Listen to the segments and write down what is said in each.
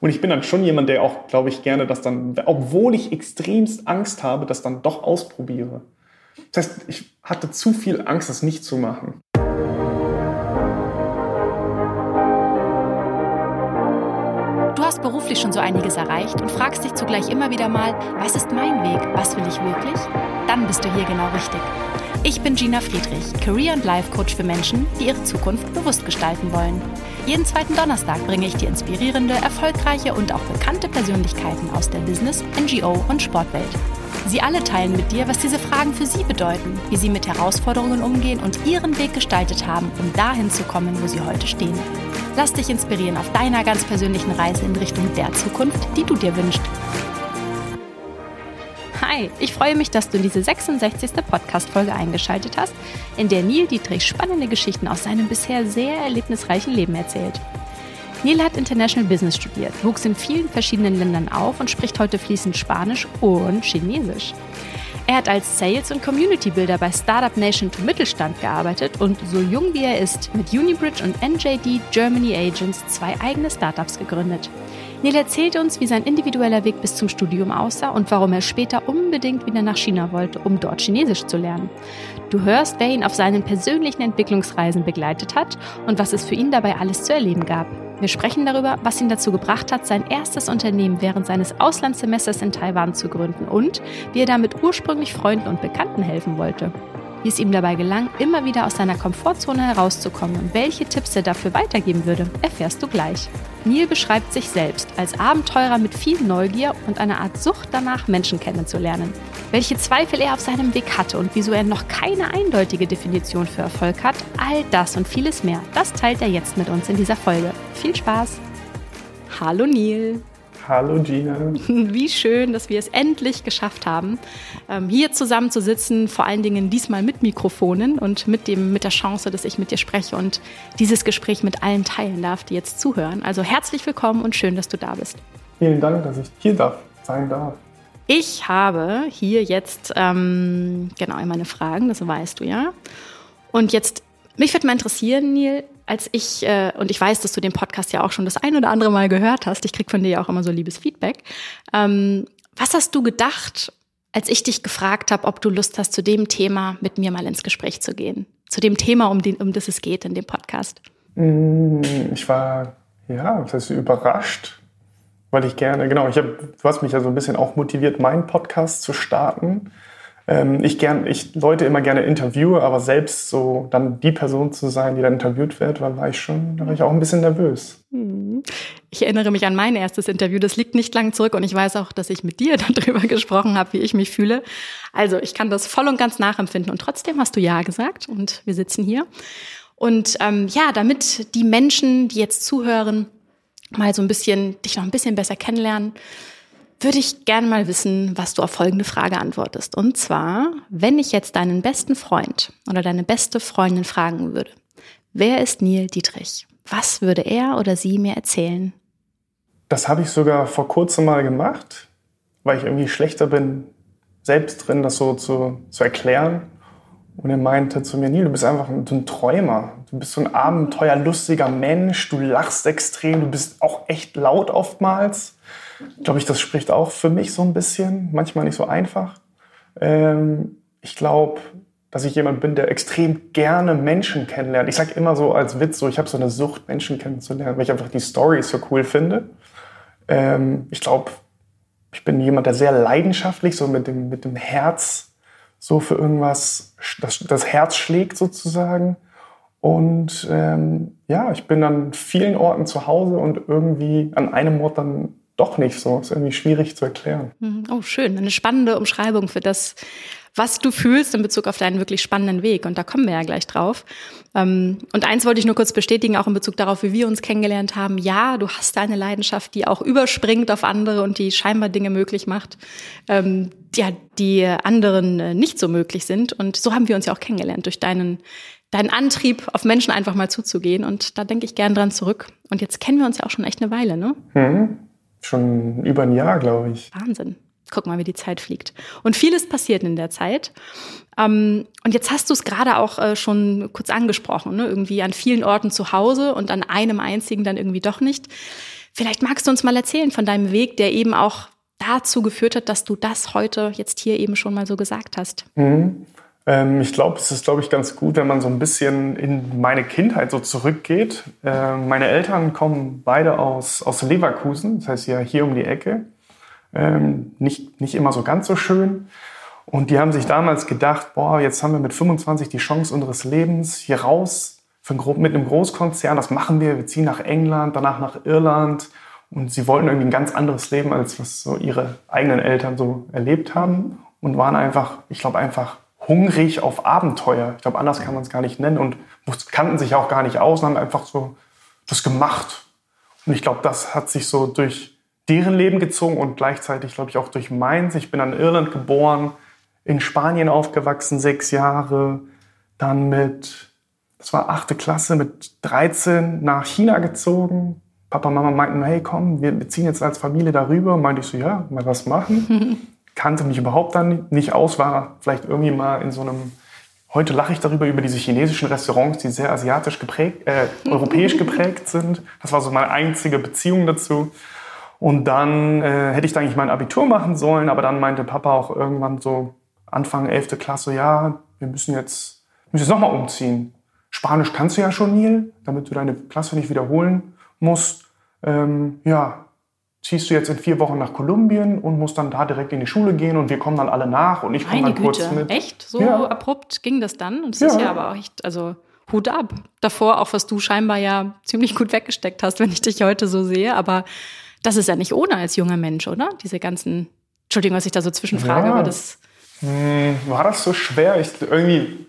Und ich bin dann schon jemand, der auch, glaube ich, gerne das dann, obwohl ich extremst Angst habe, das dann doch ausprobiere. Das heißt, ich hatte zu viel Angst, das nicht zu machen. Du hast beruflich schon so einiges erreicht und fragst dich zugleich immer wieder mal, was ist mein Weg? Was will ich wirklich? Dann bist du hier genau richtig. Ich bin Gina Friedrich, Career- und Life-Coach für Menschen, die ihre Zukunft bewusst gestalten wollen. Jeden zweiten Donnerstag bringe ich dir inspirierende, erfolgreiche und auch bekannte Persönlichkeiten aus der Business-, NGO- und Sportwelt. Sie alle teilen mit dir, was diese Fragen für sie bedeuten, wie sie mit Herausforderungen umgehen und ihren Weg gestaltet haben, um dahin zu kommen, wo sie heute stehen. Lass dich inspirieren auf deiner ganz persönlichen Reise in Richtung der Zukunft, die du dir wünschst. Hi, ich freue mich, dass du in diese 66. Podcast-Folge eingeschaltet hast, in der Neil Dietrich spannende Geschichten aus seinem bisher sehr erlebnisreichen Leben erzählt. Neil hat International Business studiert, wuchs in vielen verschiedenen Ländern auf und spricht heute fließend Spanisch und Chinesisch. Er hat als Sales- und Community-Builder bei Startup Nation to Mittelstand gearbeitet und so jung wie er ist, mit Unibridge und NJD Germany Agents zwei eigene Startups gegründet. Neil erzählt uns, wie sein individueller Weg bis zum Studium aussah und warum er später unbedingt wieder nach China wollte, um dort Chinesisch zu lernen. Du hörst, wer ihn auf seinen persönlichen Entwicklungsreisen begleitet hat und was es für ihn dabei alles zu erleben gab. Wir sprechen darüber, was ihn dazu gebracht hat, sein erstes Unternehmen während seines Auslandssemesters in Taiwan zu gründen und wie er damit ursprünglich Freunden und Bekannten helfen wollte. Wie es ihm dabei gelang, immer wieder aus seiner Komfortzone herauszukommen und welche Tipps er dafür weitergeben würde, erfährst du gleich. Neil beschreibt sich selbst als Abenteurer mit viel Neugier und einer Art Sucht danach, Menschen kennenzulernen. Welche Zweifel er auf seinem Weg hatte und wieso er noch keine eindeutige Definition für Erfolg hat, all das und vieles mehr, das teilt er jetzt mit uns in dieser Folge. Viel Spaß! Hallo Neil! Hallo Gina. Wie schön, dass wir es endlich geschafft haben, ähm, hier zusammen zu sitzen, vor allen Dingen diesmal mit Mikrofonen und mit, dem, mit der Chance, dass ich mit dir spreche und dieses Gespräch mit allen teilen darf, die jetzt zuhören. Also herzlich willkommen und schön, dass du da bist. Vielen Dank, dass ich hier darf, sein darf. Ich habe hier jetzt ähm, genau meine Fragen, das weißt du ja. Und jetzt, mich würde mal interessieren, Neil, als ich, äh, und ich weiß, dass du den Podcast ja auch schon das ein oder andere Mal gehört hast, ich krieg von dir ja auch immer so liebes Feedback. Ähm, was hast du gedacht, als ich dich gefragt habe, ob du Lust hast, zu dem Thema mit mir mal ins Gespräch zu gehen? Zu dem Thema, um, den, um das es geht in dem Podcast? Mm, ich war, ja, das heißt überrascht, weil ich gerne, genau, ich hab, du hast mich ja so ein bisschen auch motiviert, meinen Podcast zu starten ähm, ich gern, ich Leute immer gerne interviewe, aber selbst so dann die Person zu sein, die dann interviewt wird, war, war ich schon, da war ich auch ein bisschen nervös. Hm. Ich erinnere mich an mein erstes Interview, das liegt nicht lang zurück und ich weiß auch, dass ich mit dir darüber gesprochen habe, wie ich mich fühle. Also ich kann das voll und ganz nachempfinden und trotzdem hast du Ja gesagt und wir sitzen hier. Und ähm, ja, damit die Menschen, die jetzt zuhören, mal so ein bisschen, dich noch ein bisschen besser kennenlernen, würde ich gerne mal wissen, was du auf folgende Frage antwortest. Und zwar, wenn ich jetzt deinen besten Freund oder deine beste Freundin fragen würde, wer ist Neil Dietrich? Was würde er oder sie mir erzählen? Das habe ich sogar vor kurzem mal gemacht, weil ich irgendwie schlechter bin, selbst drin das so zu, zu erklären. Und er meinte zu mir, Neil, du bist einfach ein, ein Träumer. Du bist so ein abenteuerlustiger Mensch. Du lachst extrem. Du bist auch echt laut oftmals glaube ich, das spricht auch für mich so ein bisschen, manchmal nicht so einfach. Ähm, ich glaube, dass ich jemand bin, der extrem gerne Menschen kennenlernt. Ich sage immer so als Witz, so ich habe so eine Sucht, Menschen kennenzulernen, weil ich einfach die Stories so cool finde. Ähm, ich glaube, ich bin jemand, der sehr leidenschaftlich, so mit dem, mit dem Herz, so für irgendwas, das, das Herz schlägt sozusagen. Und ähm, ja, ich bin an vielen Orten zu Hause und irgendwie an einem Ort dann doch nicht so. Ist irgendwie schwierig zu erklären. Mhm. Oh, schön. Eine spannende Umschreibung für das, was du fühlst in Bezug auf deinen wirklich spannenden Weg. Und da kommen wir ja gleich drauf. Ähm, und eins wollte ich nur kurz bestätigen, auch in Bezug darauf, wie wir uns kennengelernt haben. Ja, du hast eine Leidenschaft, die auch überspringt auf andere und die scheinbar Dinge möglich macht, ähm, ja, die anderen äh, nicht so möglich sind. Und so haben wir uns ja auch kennengelernt durch deinen deinen Antrieb, auf Menschen einfach mal zuzugehen. Und da denke ich gern dran zurück. Und jetzt kennen wir uns ja auch schon echt eine Weile, ne? Mhm. Schon über ein Jahr, glaube ich. Wahnsinn. Guck mal, wie die Zeit fliegt. Und vieles passiert in der Zeit. Ähm, und jetzt hast du es gerade auch äh, schon kurz angesprochen, ne? irgendwie an vielen Orten zu Hause und an einem einzigen dann irgendwie doch nicht. Vielleicht magst du uns mal erzählen von deinem Weg, der eben auch dazu geführt hat, dass du das heute jetzt hier eben schon mal so gesagt hast. Mhm. Ähm, ich glaube, es ist, glaube ich, ganz gut, wenn man so ein bisschen in meine Kindheit so zurückgeht. Äh, meine Eltern kommen beide aus, aus Leverkusen, das heißt ja hier um die Ecke. Ähm, nicht, nicht immer so ganz so schön. Und die haben sich damals gedacht, boah, jetzt haben wir mit 25 die Chance unseres Lebens hier raus mit einem Großkonzern. Das machen wir. Wir ziehen nach England, danach nach Irland. Und sie wollten irgendwie ein ganz anderes Leben, als was so ihre eigenen Eltern so erlebt haben. Und waren einfach, ich glaube, einfach hungrig auf Abenteuer. Ich glaube, anders kann man es gar nicht nennen. Und kannten sich auch gar nicht aus und haben einfach so das gemacht. Und ich glaube, das hat sich so durch deren Leben gezogen und gleichzeitig, glaube ich, auch durch meins. Ich bin an Irland geboren, in Spanien aufgewachsen, sechs Jahre, dann mit, das war achte Klasse, mit 13 nach China gezogen. Papa und Mama meinten, hey komm, wir ziehen jetzt als Familie darüber. Meinte ich so, ja, mal was machen. Kannte mich überhaupt dann nicht aus, war vielleicht irgendwie mal in so einem, heute lache ich darüber, über diese chinesischen Restaurants, die sehr asiatisch geprägt, äh, europäisch geprägt sind. Das war so meine einzige Beziehung dazu. Und dann äh, hätte ich eigentlich mein Abitur machen sollen, aber dann meinte Papa auch irgendwann so, Anfang 11. Klasse, ja, wir müssen jetzt, müssen jetzt nochmal umziehen. Spanisch kannst du ja schon, Neil, damit du deine Klasse nicht wiederholen musst. Ähm, ja, ziehst du jetzt in vier Wochen nach Kolumbien und musst dann da direkt in die Schule gehen und wir kommen dann alle nach und ich komme dann Güte. kurz mit. Echt? So ja. abrupt ging das dann? Und das ja. ist ja aber auch echt, also Hut ab. Davor auch, was du scheinbar ja ziemlich gut weggesteckt hast, wenn ich dich heute so sehe. Aber das ist ja nicht ohne als junger Mensch, oder? Diese ganzen, Entschuldigung, was ich da so zwischenfrage, ja. aber das hm, war das so schwer? Ich, irgendwie,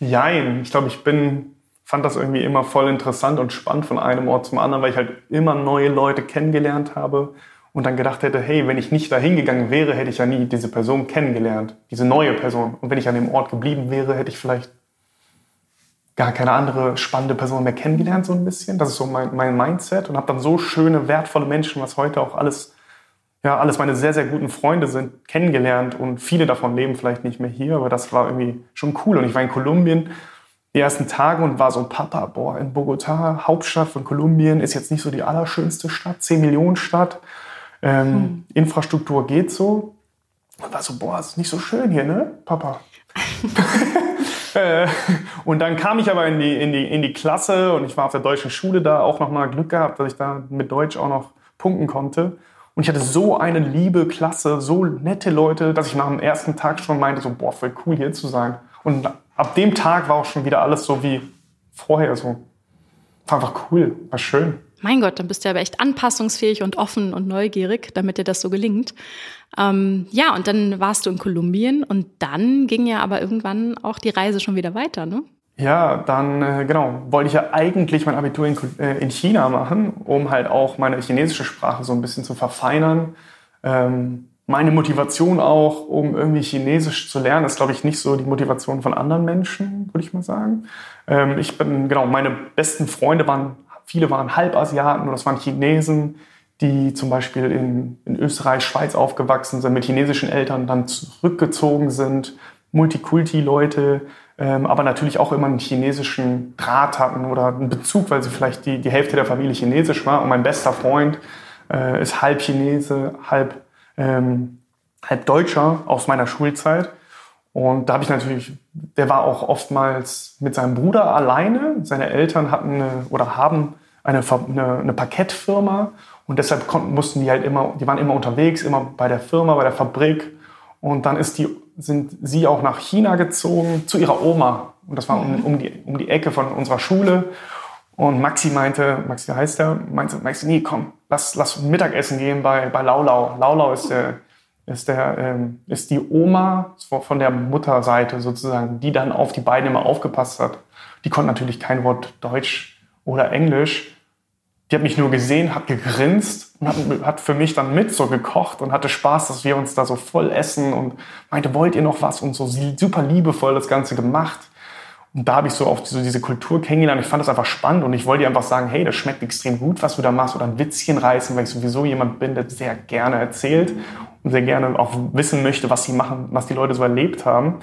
jein. Ich glaube, ich bin, fand das irgendwie immer voll interessant und spannend von einem Ort zum anderen, weil ich halt immer neue Leute kennengelernt habe und dann gedacht hätte, hey, wenn ich nicht da hingegangen wäre, hätte ich ja nie diese Person kennengelernt, diese neue Person. Und wenn ich an dem Ort geblieben wäre, hätte ich vielleicht gar keine andere spannende Person mehr kennengelernt, so ein bisschen. Das ist so mein, mein Mindset und habe dann so schöne, wertvolle Menschen, was heute auch alles ja, alles meine sehr, sehr guten Freunde sind, kennengelernt und viele davon leben vielleicht nicht mehr hier, aber das war irgendwie schon cool. Und ich war in Kolumbien die ersten Tage und war so, Papa, boah, in Bogota, Hauptstadt von Kolumbien, ist jetzt nicht so die allerschönste Stadt, 10 Millionen Stadt. Ähm, hm. Infrastruktur geht so. Und war so, boah, ist nicht so schön hier, ne, Papa? Äh, und dann kam ich aber in die, in, die, in die Klasse und ich war auf der deutschen Schule da, auch nochmal Glück gehabt, dass ich da mit Deutsch auch noch punkten konnte. Und ich hatte so eine liebe Klasse, so nette Leute, dass ich nach dem ersten Tag schon meinte, so, boah, voll cool hier zu sein. Und ab dem Tag war auch schon wieder alles so wie vorher so. War einfach cool, war schön. Mein Gott, dann bist du aber echt anpassungsfähig und offen und neugierig, damit dir das so gelingt. Ähm, ja, und dann warst du in Kolumbien und dann ging ja aber irgendwann auch die Reise schon wieder weiter, ne? Ja, dann äh, genau, wollte ich ja eigentlich mein Abitur in, äh, in, China machen, um halt auch meine chinesische Sprache so ein bisschen zu verfeinern. Ähm, meine Motivation auch, um irgendwie Chinesisch zu lernen, ist, glaube ich, nicht so die Motivation von anderen Menschen, würde ich mal sagen. Ähm, ich bin, genau, meine besten Freunde waren, viele waren Halbasiaten oder das waren Chinesen, die zum Beispiel in, in Österreich, Schweiz aufgewachsen sind, mit chinesischen Eltern dann zurückgezogen sind, Multikulti-Leute, ähm, aber natürlich auch immer einen chinesischen Draht hatten oder einen Bezug, weil sie vielleicht die, die Hälfte der Familie chinesisch war. Und mein bester Freund äh, ist halb Chinese, halb, ähm, halb Deutscher aus meiner Schulzeit. Und da habe ich natürlich, der war auch oftmals mit seinem Bruder alleine. Seine Eltern hatten eine, oder haben eine, eine, eine Parkettfirma und deshalb konnten, mussten die halt immer, die waren immer unterwegs, immer bei der Firma, bei der Fabrik. Und dann ist die sind sie auch nach China gezogen zu ihrer Oma. Und das war um, um, die, um die Ecke von unserer Schule. Und Maxi meinte, Maxi heißt er, meinte, Maxi, nee, komm, lass, lass Mittagessen gehen bei, bei Laulau. Laulau ist der, ist der, ähm, ist die Oma von der Mutterseite sozusagen, die dann auf die beiden immer aufgepasst hat. Die konnte natürlich kein Wort Deutsch oder Englisch. Die hat mich nur gesehen, hat gegrinst und hat, hat für mich dann mit so gekocht und hatte Spaß, dass wir uns da so voll essen und meinte, wollt ihr noch was? Und so super liebevoll das Ganze gemacht. Und da habe ich so auf so diese Kultur kennengelernt. Ich fand das einfach spannend und ich wollte ihr einfach sagen, hey, das schmeckt extrem gut, was du da machst oder ein Witzchen reißen, weil ich sowieso jemand bin, der sehr gerne erzählt und sehr gerne auch wissen möchte, was sie machen, was die Leute so erlebt haben.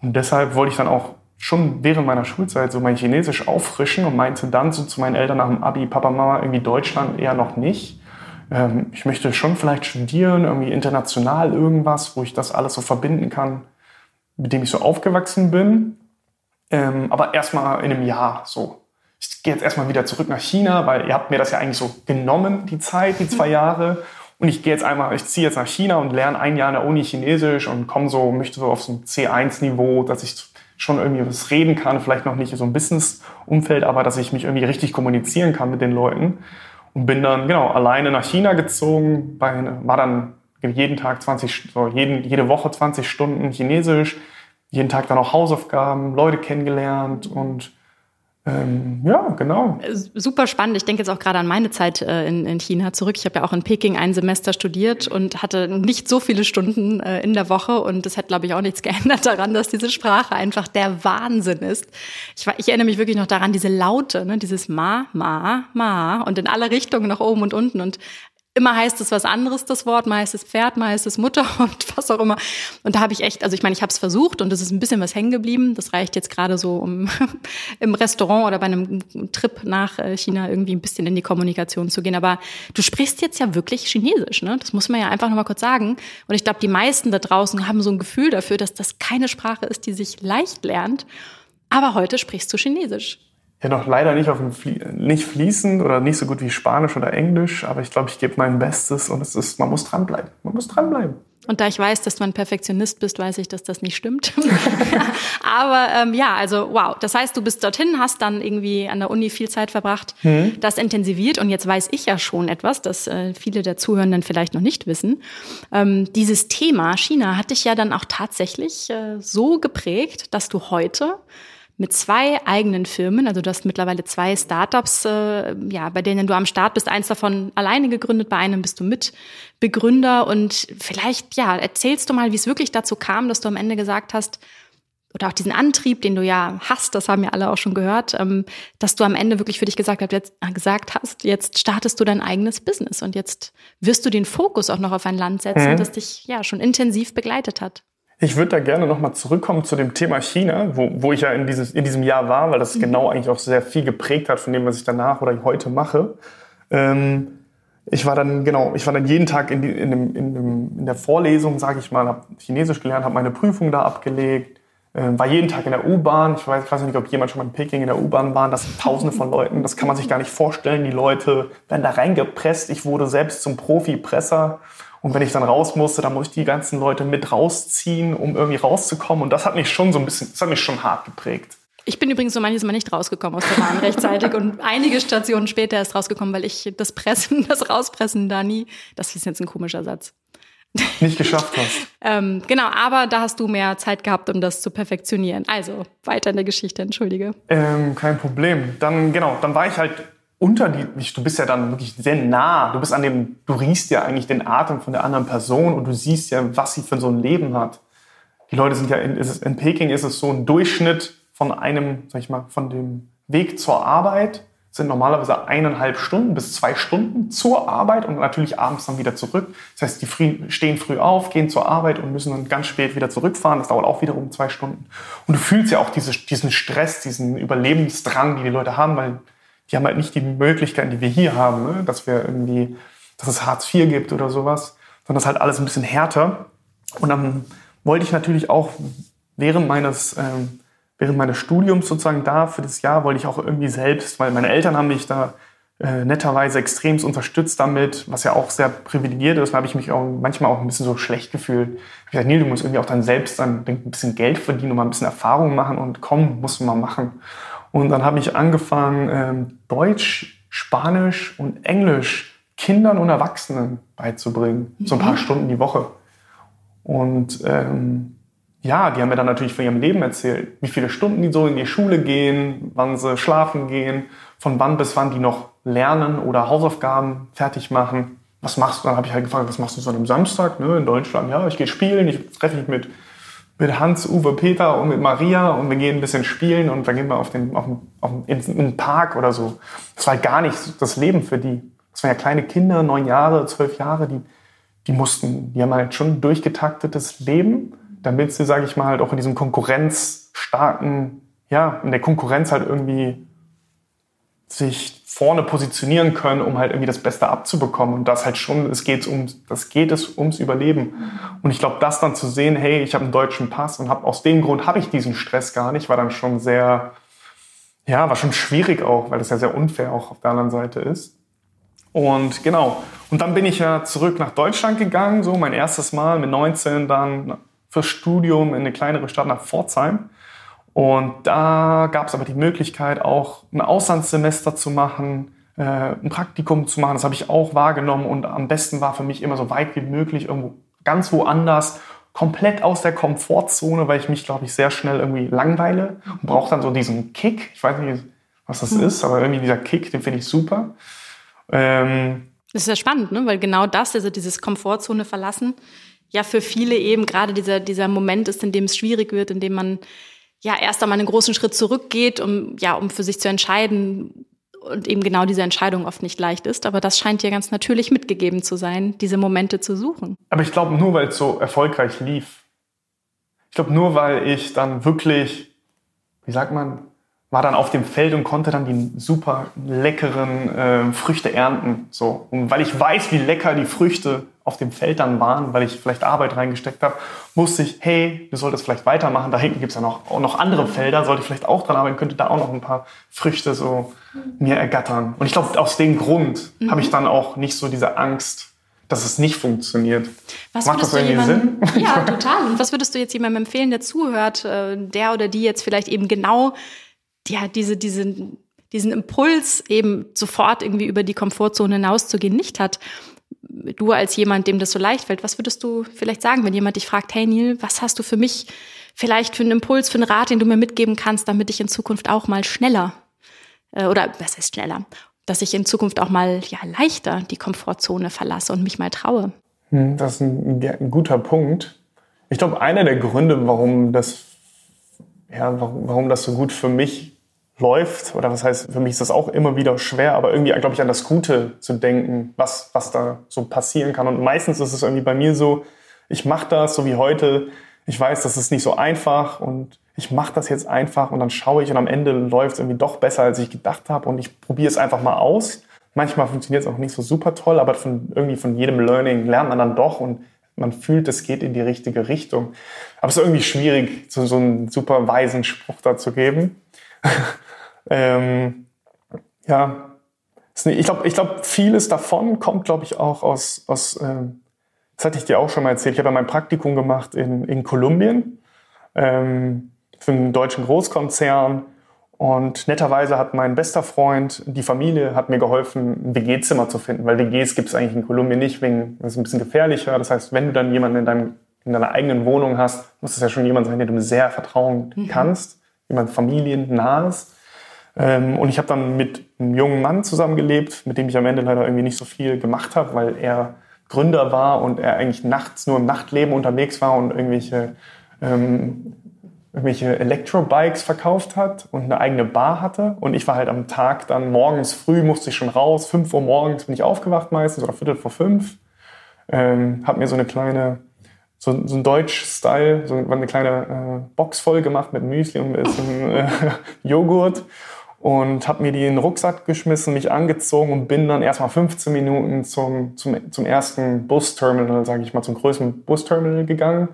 Und deshalb wollte ich dann auch schon während meiner Schulzeit so mein Chinesisch auffrischen und meinte dann so zu meinen Eltern nach dem Abi, Papa, Mama, irgendwie Deutschland eher noch nicht. ähm, ich möchte schon vielleicht studieren, irgendwie international irgendwas, wo ich das alles so verbinden kann, mit dem ich so aufgewachsen bin. Ähm, aber erstmal in einem Jahr so. Ich gehe jetzt erstmal wieder zurück nach China, weil ihr habt mir das ja eigentlich so genommen, die Zeit, die zwei Jahre. Und ich gehe jetzt einmal, ich ziehe jetzt nach China und lerne ein Jahr in der Uni Chinesisch und komme so, möchte so auf so ein C1-Niveau, dass ich schon irgendwie was reden kann, vielleicht noch nicht so ein Business-Umfeld, aber dass ich mich irgendwie richtig kommunizieren kann mit den Leuten. Und bin dann, genau, alleine nach China gezogen, bei, war dann jeden Tag 20, so jeden, jede Woche 20 Stunden Chinesisch, jeden Tag dann auch Hausaufgaben, Leute kennengelernt und ähm, ja, genau. Äh, super spannend. Ich denke jetzt auch gerade an meine Zeit äh, in, in, China zurück. Ich habe ja auch in Peking ein Semester studiert und hatte nicht so viele Stunden äh, in der Woche. Und das hat, glaube ich, auch nichts geändert daran, dass diese Sprache einfach der Wahnsinn ist. Ich, ich erinnere mich wirklich noch daran, diese Laute, ne? dieses Ma, Ma, Ma und in alle Richtungen nach oben und unten. Und Immer heißt es was anderes, das Wort, mal heißt es Pferd, mal heißt es Mutter und was auch immer. Und da habe ich echt, also ich meine, ich habe es versucht und es ist ein bisschen was hängen geblieben. Das reicht jetzt gerade so, um im Restaurant oder bei einem Trip nach äh, China irgendwie ein bisschen in die Kommunikation zu gehen. Aber du sprichst jetzt ja wirklich Chinesisch, ne? Das muss man ja einfach nochmal kurz sagen. Und ich glaube, die meisten da draußen haben so ein Gefühl dafür, dass das keine Sprache ist, die sich leicht lernt. Aber heute sprichst du Chinesisch ja noch leider nicht auf dem Flie nicht fließend oder nicht so gut wie Spanisch oder Englisch, aber ich glaube, ich gebe mein Bestes und es ist, man muss dranbleiben. Man muss dranbleiben. Und da ich weiß, dass du ein Perfektionist bist, weiß ich, dass das nicht stimmt. aber ähm, ja, also wow. Das heißt, du bist dorthin, hast dann irgendwie an der Uni viel Zeit verbracht, mhm. das intensiviert. Und jetzt weiß ich ja schon etwas, das äh, viele der Zuhörenden vielleicht noch nicht wissen. Ähm, dieses Thema China hat dich ja dann auch tatsächlich äh, so geprägt, dass du heute mit zwei eigenen Firmen. Also du hast mittlerweile zwei Startups, äh, ja, bei denen du am Start bist. Eins davon alleine gegründet, bei einem bist du Mitbegründer. Und vielleicht, ja, erzählst du mal, wie es wirklich dazu kam, dass du am Ende gesagt hast, oder auch diesen Antrieb, den du ja hast, das haben ja alle auch schon gehört, ähm, dass du am Ende wirklich für dich gesagt, hast, jetzt, äh, gesagt hast, jetzt startest du dein eigenes Business und jetzt wirst du den Fokus auch noch auf ein Land setzen, mhm. das dich ja schon intensiv begleitet hat. Ich würde da gerne nochmal zurückkommen zu dem Thema China, wo, wo ich ja in, dieses, in diesem Jahr war, weil das mhm. genau eigentlich auch sehr viel geprägt hat von dem, was ich danach oder heute mache. Ähm, ich war dann genau, ich war dann jeden Tag in, die, in, dem, in, dem, in der Vorlesung, sage ich mal, habe Chinesisch gelernt, habe meine Prüfung da abgelegt, äh, war jeden Tag in der U-Bahn. Ich weiß, ich weiß nicht, ob jemand schon mal in Peking in der U-Bahn war. Das sind Tausende von Leuten. Das kann man sich gar nicht vorstellen. Die Leute werden da reingepresst. Ich wurde selbst zum Profi-Presser. Und wenn ich dann raus musste, dann musste ich die ganzen Leute mit rausziehen, um irgendwie rauszukommen. Und das hat mich schon so ein bisschen, das hat mich schon hart geprägt. Ich bin übrigens so manches Mal nicht rausgekommen aus der Bahn rechtzeitig und einige Stationen später erst rausgekommen, weil ich das Pressen, das Rauspressen da nie, das ist jetzt ein komischer Satz. Nicht geschafft hast. ähm, genau, aber da hast du mehr Zeit gehabt, um das zu perfektionieren. Also weiter in der Geschichte, entschuldige. Ähm, kein Problem. Dann, genau, dann war ich halt unter die, du bist ja dann wirklich sehr nah. Du bist an dem, du riechst ja eigentlich den Atem von der anderen Person und du siehst ja, was sie für so ein Leben hat. Die Leute sind ja in, in Peking ist es so ein Durchschnitt von einem, sag ich mal, von dem Weg zur Arbeit sind normalerweise eineinhalb Stunden bis zwei Stunden zur Arbeit und natürlich abends dann wieder zurück. Das heißt, die früh, stehen früh auf, gehen zur Arbeit und müssen dann ganz spät wieder zurückfahren. Das dauert auch wiederum zwei Stunden. Und du fühlst ja auch diese, diesen Stress, diesen Überlebensdrang, die die Leute haben, weil die haben halt nicht die Möglichkeiten, die wir hier haben, ne? dass wir irgendwie, dass es Hartz IV gibt oder sowas, sondern das ist halt alles ein bisschen härter. Und dann wollte ich natürlich auch während meines, ähm, während meines Studiums sozusagen da für das Jahr, wollte ich auch irgendwie selbst, weil meine Eltern haben mich da äh, netterweise extremst unterstützt damit, was ja auch sehr privilegiert ist. Da habe ich mich auch manchmal auch ein bisschen so schlecht gefühlt. Ich gesagt, Neil, du musst irgendwie auch dann selbst dann ein bisschen Geld verdienen und mal ein bisschen Erfahrung machen und komm, musst du mal machen. Und dann habe ich angefangen, ähm, Deutsch, Spanisch und Englisch Kindern und Erwachsenen beizubringen. So ein paar mhm. Stunden die Woche. Und ähm, ja, die haben mir dann natürlich von ihrem Leben erzählt, wie viele Stunden die so in die Schule gehen, wann sie schlafen gehen, von wann bis wann die noch lernen oder Hausaufgaben fertig machen. Was machst du? Dann habe ich halt gefragt, was machst du so an einem Samstag ne, in Deutschland? Ja, ich gehe spielen, ich treffe mich mit mit Hans, Uwe, Peter und mit Maria und wir gehen ein bisschen spielen und dann gehen wir auf den, auf den, auf den, in den Park oder so. Das war gar nicht das Leben für die. Das waren ja kleine Kinder, neun Jahre, zwölf Jahre, die, die mussten, die haben halt schon durchgetaktetes Leben, damit sie, sage ich mal, halt auch in diesem konkurrenzstarken, ja, in der Konkurrenz halt irgendwie sich vorne positionieren können, um halt irgendwie das Beste abzubekommen. Und das halt schon, es geht um, das geht es ums Überleben. Und ich glaube, das dann zu sehen, hey, ich habe einen deutschen Pass und habe aus dem Grund habe ich diesen Stress gar nicht, war dann schon sehr, ja, war schon schwierig auch, weil das ja sehr unfair auch auf der anderen Seite ist. Und genau. Und dann bin ich ja zurück nach Deutschland gegangen, so mein erstes Mal mit 19 dann fürs Studium in eine kleinere Stadt nach Pforzheim. Und da gab es aber die Möglichkeit, auch ein Auslandssemester zu machen, äh, ein Praktikum zu machen. Das habe ich auch wahrgenommen. Und am besten war für mich immer so weit wie möglich irgendwo ganz woanders, komplett aus der Komfortzone, weil ich mich, glaube ich, sehr schnell irgendwie langweile und brauche dann so diesen Kick. Ich weiß nicht, was das mhm. ist, aber irgendwie dieser Kick, den finde ich super. Ähm, das ist ja spannend, ne? weil genau das, also dieses Komfortzone verlassen, ja für viele eben gerade dieser, dieser Moment ist, in dem es schwierig wird, in dem man ja erst einmal einen großen Schritt zurückgeht, um ja, um für sich zu entscheiden und eben genau diese Entscheidung oft nicht leicht ist. Aber das scheint dir ganz natürlich mitgegeben zu sein, diese Momente zu suchen. Aber ich glaube, nur weil es so erfolgreich lief. Ich glaube, nur weil ich dann wirklich, wie sagt man, war dann auf dem Feld und konnte dann die super leckeren äh, Früchte ernten. So. Und weil ich weiß, wie lecker die Früchte auf dem Feld dann waren, weil ich vielleicht Arbeit reingesteckt habe, wusste ich, hey, du solltest vielleicht weitermachen. Da hinten gibt es ja noch, auch noch andere Felder, sollte ich vielleicht auch dran arbeiten, könnte da auch noch ein paar Früchte so mir ergattern. Und ich glaube, aus dem Grund mhm. habe ich dann auch nicht so diese Angst, dass es nicht funktioniert. Was Macht das irgendwie Sinn? Ja, total. Und was würdest du jetzt jemandem empfehlen, der zuhört, äh, der oder die jetzt vielleicht eben genau ja, diese, diesen, diesen Impuls eben sofort irgendwie über die Komfortzone hinauszugehen nicht hat. Du als jemand, dem das so leicht fällt, was würdest du vielleicht sagen, wenn jemand dich fragt, hey Neil, was hast du für mich vielleicht für einen Impuls, für einen Rat, den du mir mitgeben kannst, damit ich in Zukunft auch mal schneller äh, oder was heißt schneller, dass ich in Zukunft auch mal ja leichter die Komfortzone verlasse und mich mal traue? Hm, das ist ein, ein guter Punkt. Ich glaube, einer der Gründe, warum das ja, warum, das so gut für mich läuft, oder was heißt, für mich ist das auch immer wieder schwer, aber irgendwie, glaube ich, an das Gute zu denken, was, was da so passieren kann. Und meistens ist es irgendwie bei mir so, ich mache das, so wie heute, ich weiß, das ist nicht so einfach und ich mache das jetzt einfach und dann schaue ich und am Ende läuft es irgendwie doch besser, als ich gedacht habe und ich probiere es einfach mal aus. Manchmal funktioniert es auch nicht so super toll, aber von, irgendwie von jedem Learning lernt man dann doch und man fühlt, es geht in die richtige Richtung. Aber es ist irgendwie schwierig, so, so einen super weisen Spruch dazu geben. Ähm, ja, ich glaube, ich glaub, vieles davon kommt, glaube ich, auch aus, aus ähm, das hatte ich dir auch schon mal erzählt, ich habe ja mein Praktikum gemacht in, in Kolumbien ähm, für einen deutschen Großkonzern. Und netterweise hat mein bester Freund, die Familie, hat mir geholfen, ein WG-Zimmer zu finden, weil WGs gibt es eigentlich in Kolumbien nicht, wegen, das ist ein bisschen gefährlicher. Das heißt, wenn du dann jemanden in, deinem, in deiner eigenen Wohnung hast, muss es ja schon jemand sein, dem du sehr vertrauen mhm. kannst, jemand familiennahes. Ähm, und ich habe dann mit einem jungen Mann zusammengelebt, mit dem ich am Ende leider irgendwie nicht so viel gemacht habe, weil er Gründer war und er eigentlich nachts nur im Nachtleben unterwegs war und irgendwelche, ähm, irgendwelche Elektrobikes verkauft hat und eine eigene Bar hatte. Und ich war halt am Tag dann morgens früh, musste ich schon raus, 5 Uhr morgens bin ich aufgewacht meistens oder Viertel vor fünf. Ähm, habe mir so eine kleine so, so ein Deutsch-Style, so eine kleine äh, Box voll gemacht mit Müsli und ein bisschen äh, Joghurt und habe mir die in den Rucksack geschmissen, mich angezogen und bin dann erstmal 15 Minuten zum, zum, zum ersten Busterminal, sage ich mal, zum größten Busterminal gegangen.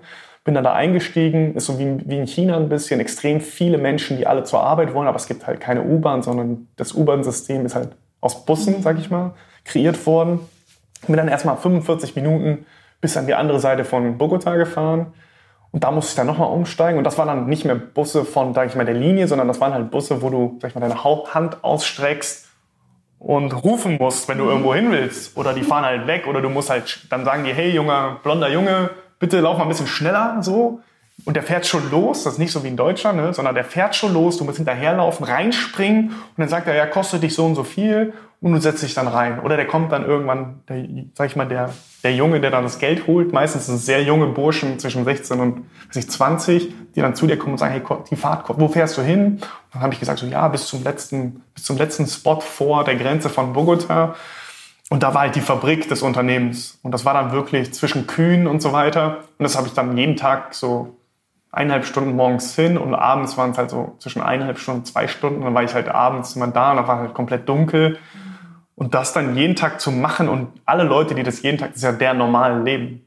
Bin dann da eingestiegen, ist so wie, wie in China ein bisschen, extrem viele Menschen, die alle zur Arbeit wollen, aber es gibt halt keine U-Bahn, sondern das U-Bahn-System ist halt aus Bussen, sage ich mal, kreiert worden. Bin dann erstmal 45 Minuten bis an die andere Seite von Bogota gefahren und da musste ich dann nochmal umsteigen. Und das waren dann nicht mehr Busse von, sag ich mal, der Linie, sondern das waren halt Busse, wo du, sag ich mal, deine Hand ausstreckst und rufen musst, wenn du irgendwo hin willst. Oder die fahren halt weg oder du musst halt, dann sagen die, hey, junger, blonder Junge, bitte lauf mal ein bisschen schneller, so. Und der fährt schon los, das ist nicht so wie in Deutschland, ne? sondern der fährt schon los, du musst hinterherlaufen, reinspringen und dann sagt er, ja, kostet dich so und so viel und du setzt dich dann rein. Oder der kommt dann irgendwann, der, sag ich mal, der, der Junge, der dann das Geld holt, meistens sind es sehr junge Burschen zwischen 16 und weiß ich, 20, die dann zu dir kommen und sagen, hey, die Fahrt, wo fährst du hin? Und dann habe ich gesagt, so ja, bis zum letzten, bis zum letzten Spot vor der Grenze von Bogota. Und da war halt die Fabrik des Unternehmens. Und das war dann wirklich zwischen Kühen und so weiter. Und das habe ich dann jeden Tag so eineinhalb Stunden morgens hin und abends waren es halt so zwischen eineinhalb Stunden und zwei Stunden. Und dann war ich halt abends immer da und da war halt komplett dunkel. Und das dann jeden Tag zu machen und alle Leute, die das jeden Tag, das ist ja der normale Leben.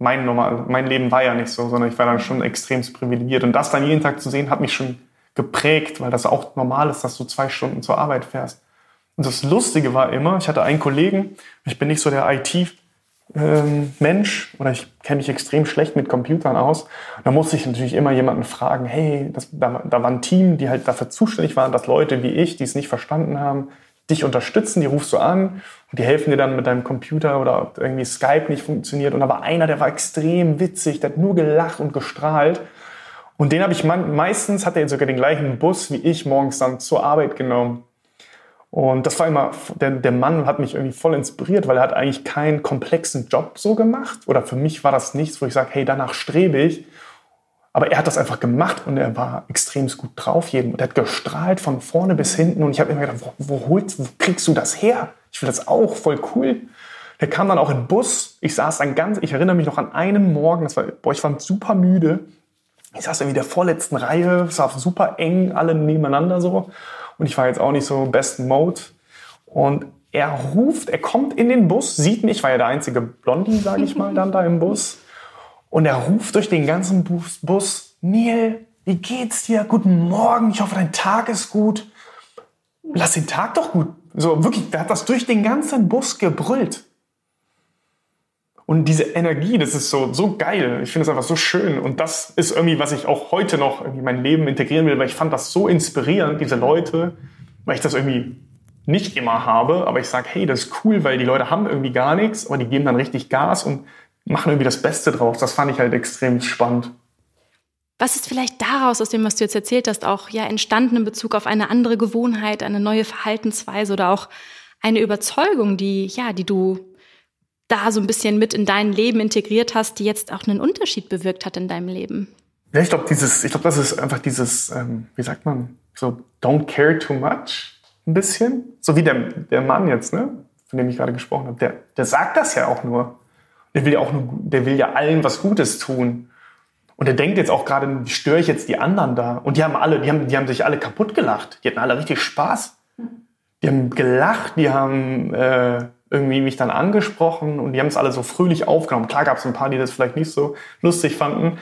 Mein, normal, mein Leben war ja nicht so, sondern ich war dann schon extremst privilegiert. Und das dann jeden Tag zu sehen, hat mich schon geprägt, weil das auch normal ist, dass du zwei Stunden zur Arbeit fährst. Und das Lustige war immer, ich hatte einen Kollegen, ich bin nicht so der IT, ähm, oder ich kenne mich extrem schlecht mit Computern aus. Da musste ich natürlich immer jemanden fragen, hey, das, da, da war ein Team, die halt dafür zuständig waren, dass Leute wie ich, die es nicht verstanden haben, dich unterstützen, die rufst du an und die helfen dir dann mit deinem Computer oder irgendwie Skype nicht funktioniert. Und da war einer, der war extrem witzig, der hat nur gelacht und gestrahlt. Und den habe ich meistens, hat er sogar den gleichen Bus wie ich morgens dann zur Arbeit genommen. Und das war immer, der, der Mann hat mich irgendwie voll inspiriert, weil er hat eigentlich keinen komplexen Job so gemacht. Oder für mich war das nichts, wo ich sage, hey, danach strebe ich. Aber er hat das einfach gemacht und er war extrem gut drauf jeden. Und er hat gestrahlt von vorne bis hinten. Und ich habe immer gedacht, wo, wo, holst, wo kriegst du das her? Ich will das auch, voll cool. Der kam dann auch im Bus. Ich saß dann ganz, ich erinnere mich noch an einen Morgen, das war, boah, ich war super müde. Ich saß irgendwie der vorletzten Reihe, es war super eng, alle nebeneinander so und ich war jetzt auch nicht so im besten Mode. Und er ruft, er kommt in den Bus, sieht mich, war ja der einzige Blondie, sage ich mal, dann da im Bus. Und er ruft durch den ganzen Bus, Bus, Neil, wie geht's dir? Guten Morgen, ich hoffe, dein Tag ist gut. Lass den Tag doch gut. So wirklich, der hat das durch den ganzen Bus gebrüllt. Und diese Energie, das ist so, so geil. Ich finde es einfach so schön. Und das ist irgendwie, was ich auch heute noch irgendwie in mein Leben integrieren will, weil ich fand das so inspirierend, diese Leute, weil ich das irgendwie nicht immer habe. Aber ich sage, hey, das ist cool, weil die Leute haben irgendwie gar nichts, aber die geben dann richtig Gas und machen irgendwie das Beste draus. Das fand ich halt extrem spannend. Was ist vielleicht daraus, aus dem, was du jetzt erzählt hast, auch ja entstanden in Bezug auf eine andere Gewohnheit, eine neue Verhaltensweise oder auch eine Überzeugung, die, ja, die du da so ein bisschen mit in dein Leben integriert hast, die jetzt auch einen Unterschied bewirkt hat in deinem Leben? Ja, ich glaube, dieses, ich glaube, das ist einfach dieses, ähm, wie sagt man, so don't care too much, ein bisschen. So wie der, der Mann jetzt, ne, von dem ich gerade gesprochen habe, der, der sagt das ja auch nur. Der will ja auch nur, der will ja allen was Gutes tun. Und er denkt jetzt auch gerade, wie störe ich jetzt die anderen da? Und die haben alle, die haben, die haben sich alle kaputt gelacht. Die hatten alle richtig Spaß. Die haben gelacht, die haben äh, irgendwie mich dann angesprochen und die haben es alle so fröhlich aufgenommen. Klar gab es ein paar, die das vielleicht nicht so lustig fanden,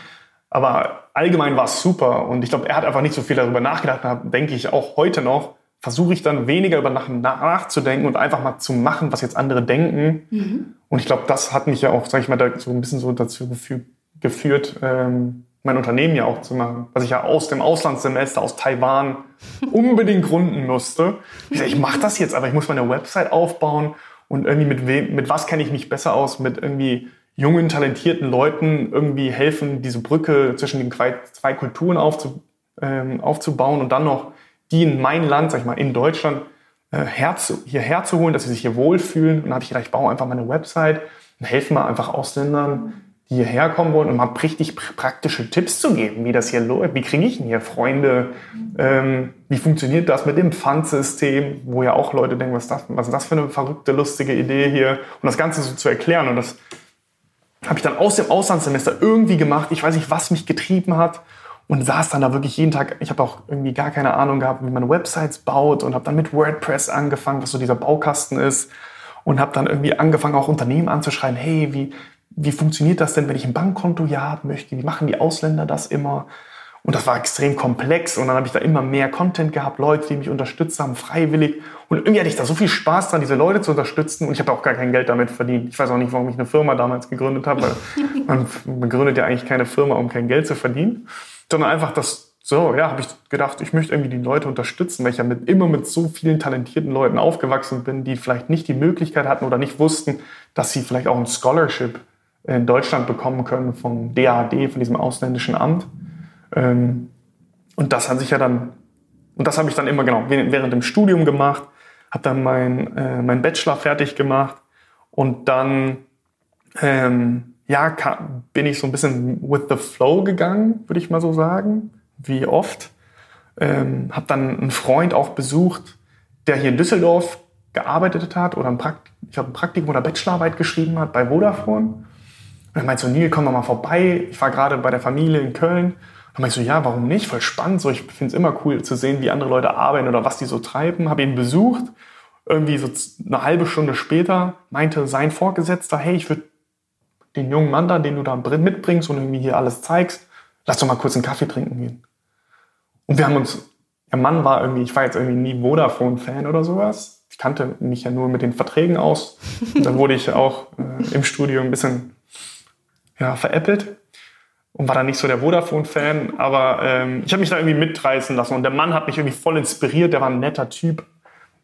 aber allgemein war es super und ich glaube, er hat einfach nicht so viel darüber nachgedacht. Da denke ich auch heute noch, versuche ich dann weniger über nach, nachzudenken und einfach mal zu machen, was jetzt andere denken. Mhm. Und ich glaube, das hat mich ja auch, sage ich mal, so ein bisschen so dazu geführt, ähm, mein Unternehmen ja auch zu machen, was ich ja aus dem Auslandssemester aus Taiwan unbedingt gründen musste. Ich, sag, ich mache das jetzt, aber ich muss meine Website aufbauen und irgendwie mit wem, mit was kenne ich mich besser aus, mit irgendwie jungen, talentierten Leuten irgendwie helfen, diese Brücke zwischen den zwei Kulturen aufzu, ähm, aufzubauen und dann noch die in mein Land, sag ich mal, in Deutschland äh, herzu, hierher zu holen, dass sie sich hier wohlfühlen. Und dann habe ich gedacht, ich baue einfach meine Website und helfe mal einfach Ausländern, hierher kommen wollen, um mal richtig praktische Tipps zu geben, wie das hier läuft. Wie kriege ich denn hier Freunde? Ähm, wie funktioniert das mit dem Pfandsystem? Wo ja auch Leute denken, was ist, das, was ist das für eine verrückte, lustige Idee hier? Und das Ganze so zu erklären. Und das habe ich dann aus dem Auslandssemester irgendwie gemacht. Ich weiß nicht, was mich getrieben hat. Und saß dann da wirklich jeden Tag. Ich habe auch irgendwie gar keine Ahnung gehabt, wie man Websites baut. Und habe dann mit WordPress angefangen, was so dieser Baukasten ist und habe dann irgendwie angefangen, auch Unternehmen anzuschreiben, hey, wie, wie funktioniert das denn, wenn ich ein Bankkonto ja haben möchte? Wie machen die Ausländer das immer? Und das war extrem komplex und dann habe ich da immer mehr Content gehabt, Leute, die mich unterstützt haben, freiwillig. Und irgendwie hatte ich da so viel Spaß dran, diese Leute zu unterstützen und ich habe auch gar kein Geld damit verdient. Ich weiß auch nicht, warum ich eine Firma damals gegründet habe, weil man, man gründet ja eigentlich keine Firma, um kein Geld zu verdienen, sondern einfach das so, ja, habe ich gedacht, ich möchte irgendwie die Leute unterstützen, weil ich ja mit, immer mit so vielen talentierten Leuten aufgewachsen bin, die vielleicht nicht die Möglichkeit hatten oder nicht wussten, dass sie vielleicht auch ein Scholarship in Deutschland bekommen können vom DAD, von diesem ausländischen Amt. Ähm, und das hat sich ja dann, und das habe ich dann immer genau während dem Studium gemacht, habe dann mein, äh, mein Bachelor fertig gemacht und dann ähm, ja, bin ich so ein bisschen with the flow gegangen, würde ich mal so sagen, wie oft. Ähm, habe dann einen Freund auch besucht, der hier in Düsseldorf gearbeitet hat oder ein, Prakt ich ein Praktikum oder Bachelorarbeit geschrieben hat bei Vodafone. Und er meinte so, Neil, komm doch mal vorbei. Ich war gerade bei der Familie in Köln. Dann meinte so, ja, warum nicht? Voll spannend. So, ich finde es immer cool zu sehen, wie andere Leute arbeiten oder was die so treiben. Habe ihn besucht. Irgendwie so eine halbe Stunde später meinte sein Vorgesetzter, hey, ich würde den jungen Mann da, den du da mitbringst und irgendwie hier alles zeigst, lass doch mal kurz einen Kaffee trinken gehen. Und wir haben uns, der Mann war irgendwie, ich war jetzt irgendwie nie Vodafone-Fan oder sowas. Ich kannte mich ja nur mit den Verträgen aus. Und dann wurde ich auch äh, im Studio ein bisschen ja, veräppelt und war dann nicht so der Vodafone-Fan, aber ähm, ich habe mich da irgendwie mitreißen lassen und der Mann hat mich irgendwie voll inspiriert, der war ein netter Typ.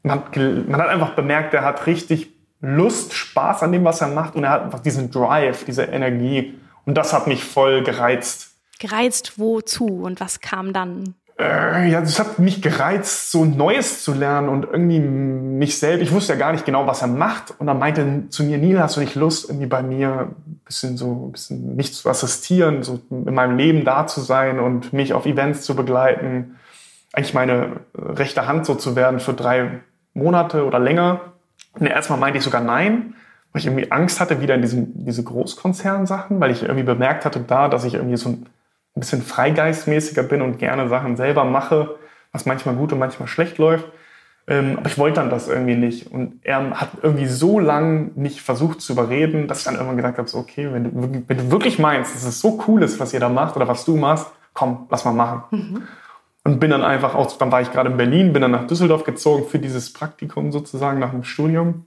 Man hat, man hat einfach bemerkt, der hat richtig Lust, Spaß an dem, was er macht und er hat einfach diesen Drive, diese Energie und das hat mich voll gereizt. Gereizt wozu und was kam dann? Äh, ja, es hat mich gereizt, so Neues zu lernen und irgendwie mich selbst. Ich wusste ja gar nicht genau, was er macht. Und dann meinte zu mir, Neil, hast du nicht Lust, irgendwie bei mir ein bisschen so, ein bisschen mich zu assistieren, so in meinem Leben da zu sein und mich auf Events zu begleiten? Eigentlich meine rechte Hand so zu werden für drei Monate oder länger. Und erstmal meinte ich sogar nein, weil ich irgendwie Angst hatte, wieder in diesen, diese Großkonzernsachen, weil ich irgendwie bemerkt hatte da, dass ich irgendwie so ein ein bisschen freigeistmäßiger bin und gerne Sachen selber mache, was manchmal gut und manchmal schlecht läuft. Ähm, aber ich wollte dann das irgendwie nicht. Und er hat irgendwie so lang mich versucht zu überreden, dass ich dann irgendwann gesagt habe, so, okay, wenn du, wenn du wirklich meinst, dass es so cool ist, was ihr da macht oder was du machst, komm, lass mal machen. Mhm. Und bin dann einfach auch, dann war ich gerade in Berlin, bin dann nach Düsseldorf gezogen für dieses Praktikum sozusagen nach dem Studium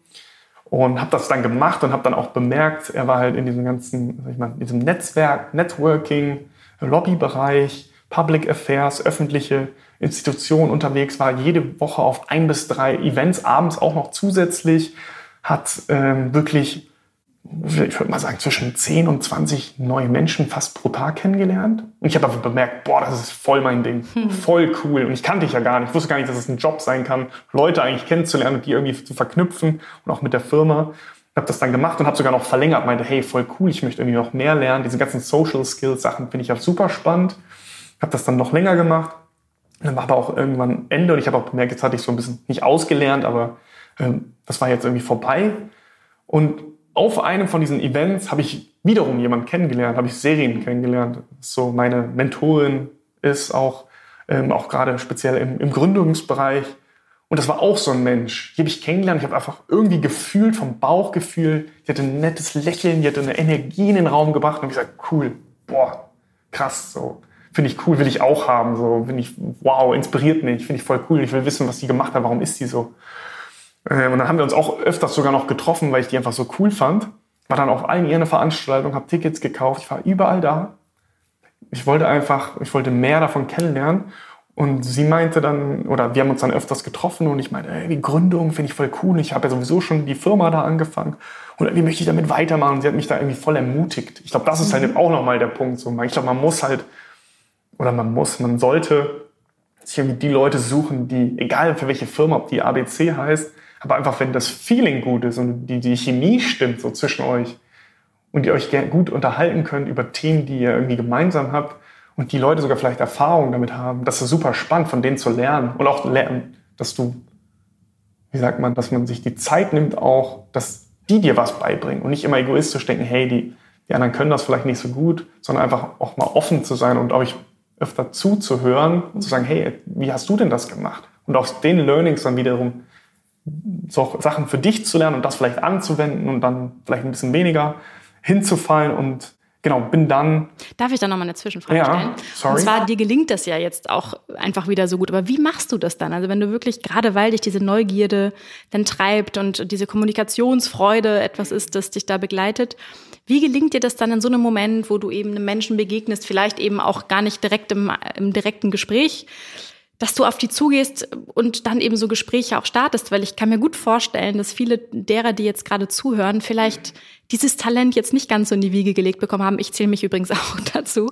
und habe das dann gemacht und habe dann auch bemerkt, er war halt in diesem ganzen, sag ich mal, in diesem Netzwerk, Networking, Lobbybereich, Public Affairs, öffentliche Institutionen unterwegs war, jede Woche auf ein bis drei Events, abends auch noch zusätzlich, hat ähm, wirklich, ich würde mal sagen, zwischen 10 und 20 neue Menschen fast pro Tag kennengelernt. Und ich habe einfach bemerkt, boah, das ist voll mein Ding, hm. voll cool. Und ich kannte dich ja gar nicht, ich wusste gar nicht, dass es ein Job sein kann, Leute eigentlich kennenzulernen und die irgendwie zu verknüpfen und auch mit der Firma habe das dann gemacht und habe sogar noch verlängert, meinte, hey, voll cool, ich möchte irgendwie noch mehr lernen. Diese ganzen Social Skills Sachen finde ich auch super spannend. Habe das dann noch länger gemacht. Dann war aber auch irgendwann Ende und ich habe auch bemerkt, jetzt hatte ich so ein bisschen nicht ausgelernt, aber ähm, das war jetzt irgendwie vorbei. Und auf einem von diesen Events habe ich wiederum jemanden kennengelernt, habe ich Serien kennengelernt. So meine Mentorin ist auch, ähm, auch gerade speziell im, im Gründungsbereich und das war auch so ein Mensch. Die habe ich kennengelernt. Ich habe einfach irgendwie gefühlt, vom Bauchgefühl, die hatte ein nettes Lächeln, die hatte eine Energie in den Raum gebracht. Und ich gesagt, cool, boah, krass, so. Finde ich cool, will ich auch haben. So, finde ich, wow, inspiriert mich, finde ich voll cool. Ich will wissen, was die gemacht hat, warum ist die so. Ähm, und dann haben wir uns auch öfters sogar noch getroffen, weil ich die einfach so cool fand. War dann auf allen ihren Veranstaltungen, habe Tickets gekauft, ich war überall da. Ich wollte einfach, ich wollte mehr davon kennenlernen. Und sie meinte dann, oder wir haben uns dann öfters getroffen und ich meinte, ey, die Gründung finde ich voll cool. Ich habe ja sowieso schon die Firma da angefangen und irgendwie möchte ich damit weitermachen. Und sie hat mich da irgendwie voll ermutigt. Ich glaube, das ist halt mhm. auch nochmal der Punkt. So. Ich glaube, man muss halt, oder man muss, man sollte sich irgendwie die Leute suchen, die, egal für welche Firma, ob die ABC heißt, aber einfach, wenn das Feeling gut ist und die, die Chemie stimmt so zwischen euch und ihr euch gut unterhalten könnt über Themen, die ihr irgendwie gemeinsam habt, und die Leute sogar vielleicht Erfahrung damit haben, das ist super spannend, von denen zu lernen und auch lernen, dass du, wie sagt man, dass man sich die Zeit nimmt auch, dass die dir was beibringen und nicht immer egoistisch denken, hey, die, die anderen können das vielleicht nicht so gut, sondern einfach auch mal offen zu sein und euch öfter zuzuhören und zu sagen, hey, wie hast du denn das gemacht? Und aus den Learnings dann wiederum so Sachen für dich zu lernen und das vielleicht anzuwenden und dann vielleicht ein bisschen weniger hinzufallen und genau, bin dann. Darf ich da nochmal eine Zwischenfrage ja, stellen? Sorry. Und zwar, dir gelingt das ja jetzt auch einfach wieder so gut. Aber wie machst du das dann? Also wenn du wirklich, gerade weil dich diese Neugierde dann treibt und diese Kommunikationsfreude etwas ist, das dich da begleitet, wie gelingt dir das dann in so einem Moment, wo du eben einem Menschen begegnest, vielleicht eben auch gar nicht direkt im, im direkten Gespräch, dass du auf die zugehst und dann eben so Gespräche auch startest, weil ich kann mir gut vorstellen, dass viele derer, die jetzt gerade zuhören, vielleicht dieses Talent jetzt nicht ganz so in die Wiege gelegt bekommen haben. Ich zähle mich übrigens auch dazu.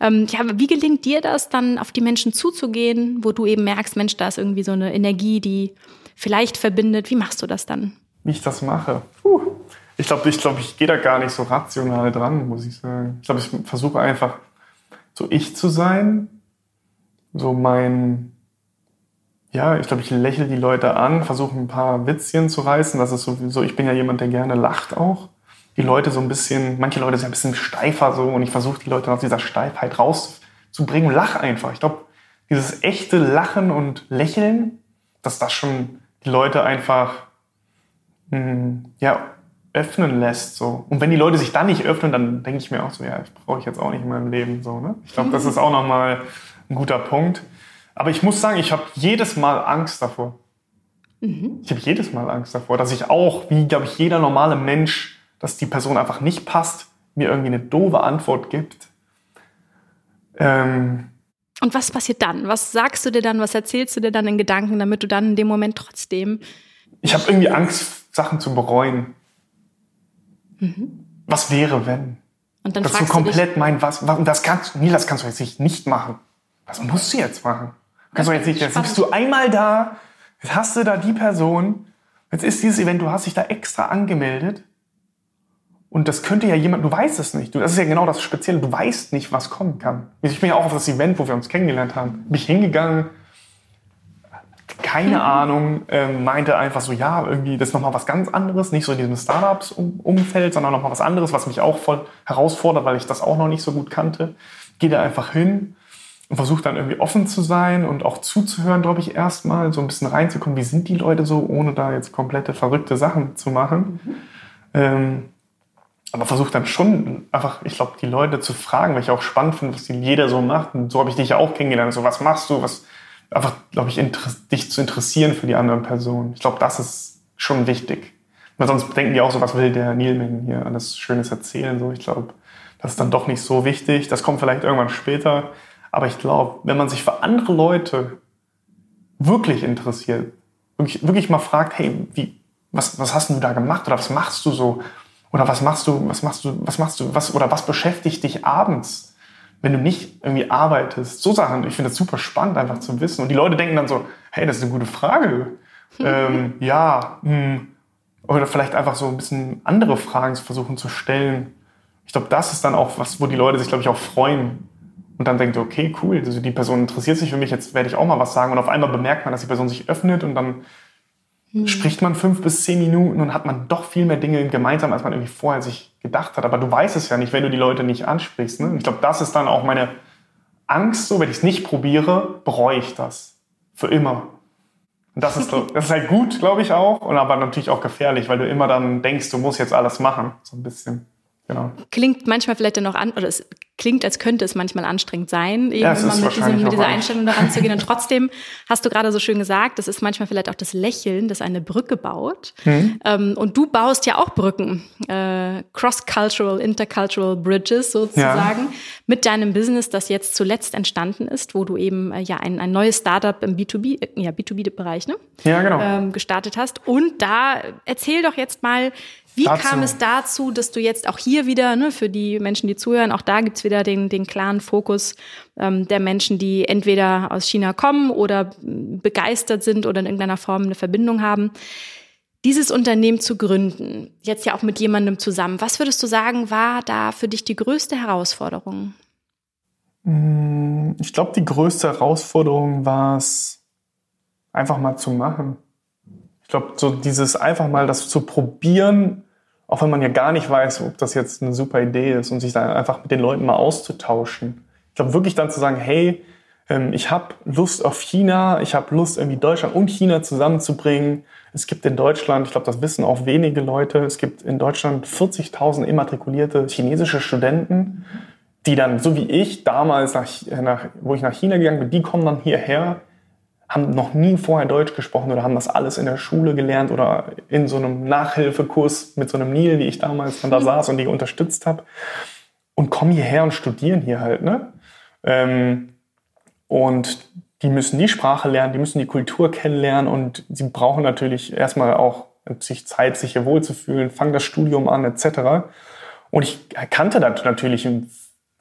Ähm, ja, wie gelingt dir das, dann auf die Menschen zuzugehen, wo du eben merkst, Mensch, da ist irgendwie so eine Energie, die vielleicht verbindet. Wie machst du das dann? Wie ich das mache? Puh. Ich glaube, ich, glaub, ich gehe da gar nicht so rational dran, muss ich sagen. Ich glaube, ich versuche einfach so ich zu sein so mein, ja, ich glaube, ich lächle die Leute an, versuche ein paar Witzchen zu reißen. Das ist sowieso, ich bin ja jemand, der gerne lacht auch. Die Leute so ein bisschen, manche Leute sind ein bisschen steifer so und ich versuche die Leute aus dieser Steifheit raus zu bringen. Lach einfach. Ich glaube, dieses echte Lachen und Lächeln, dass das schon die Leute einfach mh, hm, ja, öffnen lässt. So. Und wenn die Leute sich dann nicht öffnen, dann denke ich mir auch so, ja, das brauche ich jetzt auch nicht in meinem Leben. So, ne? Ich glaube, das ist auch nochmal ein guter Punkt. Aber ich muss sagen, ich habe jedes Mal Angst davor. Mhm. Ich habe jedes Mal Angst davor, dass ich auch, wie glaube ich, jeder normale Mensch, dass die Person einfach nicht passt, mir irgendwie eine doofe Antwort gibt. Ähm, und was passiert dann? Was sagst du dir dann? Was erzählst du dir dann in Gedanken, damit du dann in dem Moment trotzdem. Ich habe irgendwie Angst, Sachen zu bereuen. Mhm. Was wäre, wenn? Und dann das fragst du komplett du mein, was, was, das kannst, nee, das kannst du jetzt nicht machen. Was musst du jetzt machen? Kannst du jetzt nicht, jetzt bist du einmal da, jetzt hast du da die Person, jetzt ist dieses Event, du hast dich da extra angemeldet und das könnte ja jemand, du weißt es nicht. Du, das ist ja genau das Spezielle. Du weißt nicht, was kommen kann. Ich bin ja auch auf das Event, wo wir uns kennengelernt haben, bin ich hingegangen, keine Ahnung, ähm, meinte einfach so, ja, irgendwie, das ist nochmal was ganz anderes, nicht so in diesem Startups-Umfeld, sondern nochmal was anderes, was mich auch voll herausfordert, weil ich das auch noch nicht so gut kannte. Gehe da einfach hin und versuche dann irgendwie offen zu sein und auch zuzuhören, glaube ich, erstmal, so ein bisschen reinzukommen, wie sind die Leute so, ohne da jetzt komplette verrückte Sachen zu machen. Mhm. Ähm, aber versuche dann schon einfach, ich glaube, die Leute zu fragen, weil ich auch spannend finde, was jeder so macht. Und so habe ich dich ja auch kennengelernt. So, was machst du? Was, einfach, glaube ich, dich zu interessieren für die anderen Personen. Ich glaube, das ist schon wichtig. Weil sonst denken die auch so, was will der Neilman hier alles Schönes erzählen? So, ich glaube, das ist dann doch nicht so wichtig. Das kommt vielleicht irgendwann später. Aber ich glaube, wenn man sich für andere Leute wirklich interessiert, wirklich, wirklich mal fragt, hey, wie, was, was hast du da gemacht oder was machst du so? Oder was machst du, was machst du, was machst du, was, oder was beschäftigt dich abends, wenn du nicht irgendwie arbeitest? So Sachen, ich finde das super spannend, einfach zu wissen. Und die Leute denken dann so, hey, das ist eine gute Frage. ähm, ja, mh. Hm. oder vielleicht einfach so ein bisschen andere Fragen versuchen zu stellen. Ich glaube, das ist dann auch was, wo die Leute sich, glaube ich, auch freuen. Und dann denkt, okay, cool, also die Person interessiert sich für mich, jetzt werde ich auch mal was sagen. Und auf einmal bemerkt man, dass die Person sich öffnet und dann hm. spricht man fünf bis zehn Minuten und hat man doch viel mehr Dinge gemeinsam, als man irgendwie vorher sich gedacht hat. Aber du weißt es ja nicht, wenn du die Leute nicht ansprichst. Ne? Ich glaube, das ist dann auch meine Angst, so wenn ich es nicht probiere, bereue ich das. Für immer. Und das ist, das ist halt gut, glaube ich auch, und aber natürlich auch gefährlich, weil du immer dann denkst, du musst jetzt alles machen. So ein bisschen. Genau. Klingt manchmal vielleicht dann auch an, oder es klingt, als könnte es manchmal anstrengend sein, eben ja, mit, diesem, mit dieser Einstellung daran zu gehen. Und trotzdem hast du gerade so schön gesagt, das ist manchmal vielleicht auch das Lächeln, das eine Brücke baut. Mhm. Ähm, und du baust ja auch Brücken, äh, cross-cultural, intercultural bridges sozusagen, ja. mit deinem Business, das jetzt zuletzt entstanden ist, wo du eben äh, ja ein, ein neues Startup im B2B, äh, ja, B2B-Bereich, ne? Ja, genau. Ähm, gestartet hast. Und da erzähl doch jetzt mal, wie dazu. kam es dazu, dass du jetzt auch hier wieder, ne, für die Menschen, die zuhören, auch da gibt's wieder den, den klaren Fokus ähm, der Menschen, die entweder aus China kommen oder begeistert sind oder in irgendeiner Form eine Verbindung haben. Dieses Unternehmen zu gründen, jetzt ja auch mit jemandem zusammen, was würdest du sagen, war da für dich die größte Herausforderung? Mm, ich glaube, die größte Herausforderung war es, einfach mal zu machen. Ich glaube, so dieses einfach mal das zu probieren, auch wenn man ja gar nicht weiß, ob das jetzt eine super Idee ist und sich dann einfach mit den Leuten mal auszutauschen. Ich glaube wirklich dann zu sagen, hey, ähm, ich habe Lust auf China, ich habe Lust irgendwie Deutschland und China zusammenzubringen. Es gibt in Deutschland, ich glaube, das wissen auch wenige Leute, es gibt in Deutschland 40.000 immatrikulierte chinesische Studenten, die dann, so wie ich damals, nach, nach, wo ich nach China gegangen bin, die kommen dann hierher haben noch nie vorher Deutsch gesprochen oder haben das alles in der Schule gelernt oder in so einem Nachhilfekurs mit so einem Nil, wie ich damals dann da saß und die unterstützt habe und kommen hierher und studieren hier halt. Ne? Ähm, und die müssen die Sprache lernen, die müssen die Kultur kennenlernen und sie brauchen natürlich erstmal auch sich Zeit, sich hier wohlzufühlen, fangen das Studium an etc. Und ich kannte da natürlich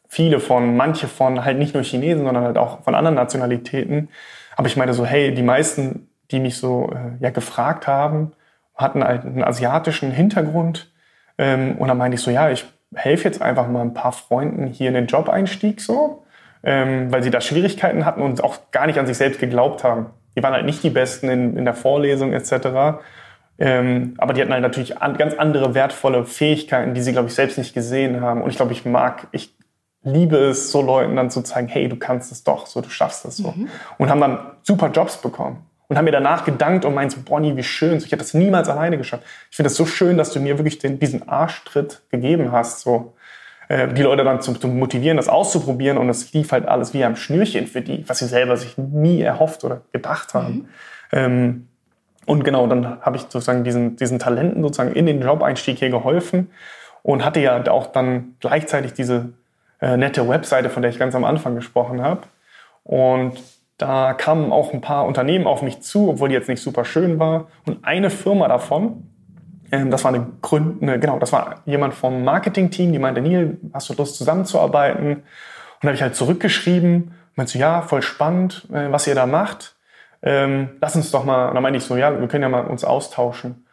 viele von, manche von halt nicht nur Chinesen, sondern halt auch von anderen Nationalitäten, aber ich meine so, hey, die meisten, die mich so äh, ja gefragt haben, hatten halt einen asiatischen Hintergrund. Ähm, und dann meinte ich so, ja, ich helfe jetzt einfach mal ein paar Freunden hier in den Job-Einstieg so, ähm, weil sie da Schwierigkeiten hatten und auch gar nicht an sich selbst geglaubt haben. Die waren halt nicht die Besten in, in der Vorlesung etc. Ähm, aber die hatten halt natürlich an, ganz andere wertvolle Fähigkeiten, die sie, glaube ich, selbst nicht gesehen haben. Und ich glaube, ich mag, ich liebe es, so Leuten dann zu zeigen, hey, du kannst es doch, so, du schaffst es so. Mhm. Und haben dann super Jobs bekommen. Und haben mir danach gedankt und meinen so, Bonnie, wie schön, so, ich hätte das niemals alleine geschafft. Ich finde es so schön, dass du mir wirklich den, diesen Arschtritt gegeben hast, so. Äh, die Leute dann zu, zu motivieren, das auszuprobieren und es lief halt alles wie am Schnürchen für die, was sie selber sich nie erhofft oder gedacht haben. Mhm. Ähm, und genau, dann habe ich sozusagen diesen, diesen Talenten sozusagen in den Job-Einstieg hier geholfen und hatte ja auch dann gleichzeitig diese äh, nette Webseite, von der ich ganz am Anfang gesprochen habe. Und da kamen auch ein paar Unternehmen auf mich zu, obwohl die jetzt nicht super schön war. Und eine Firma davon, ähm, das war eine Gründ, genau, das war jemand vom Marketing-Team, die meinte, Neil, hast du Lust zusammenzuarbeiten? Und da habe ich halt zurückgeschrieben, meinte so, ja, voll spannend, äh, was ihr da macht ähm, lass uns doch mal, und dann meine ich so, ja, wir können ja mal uns austauschen.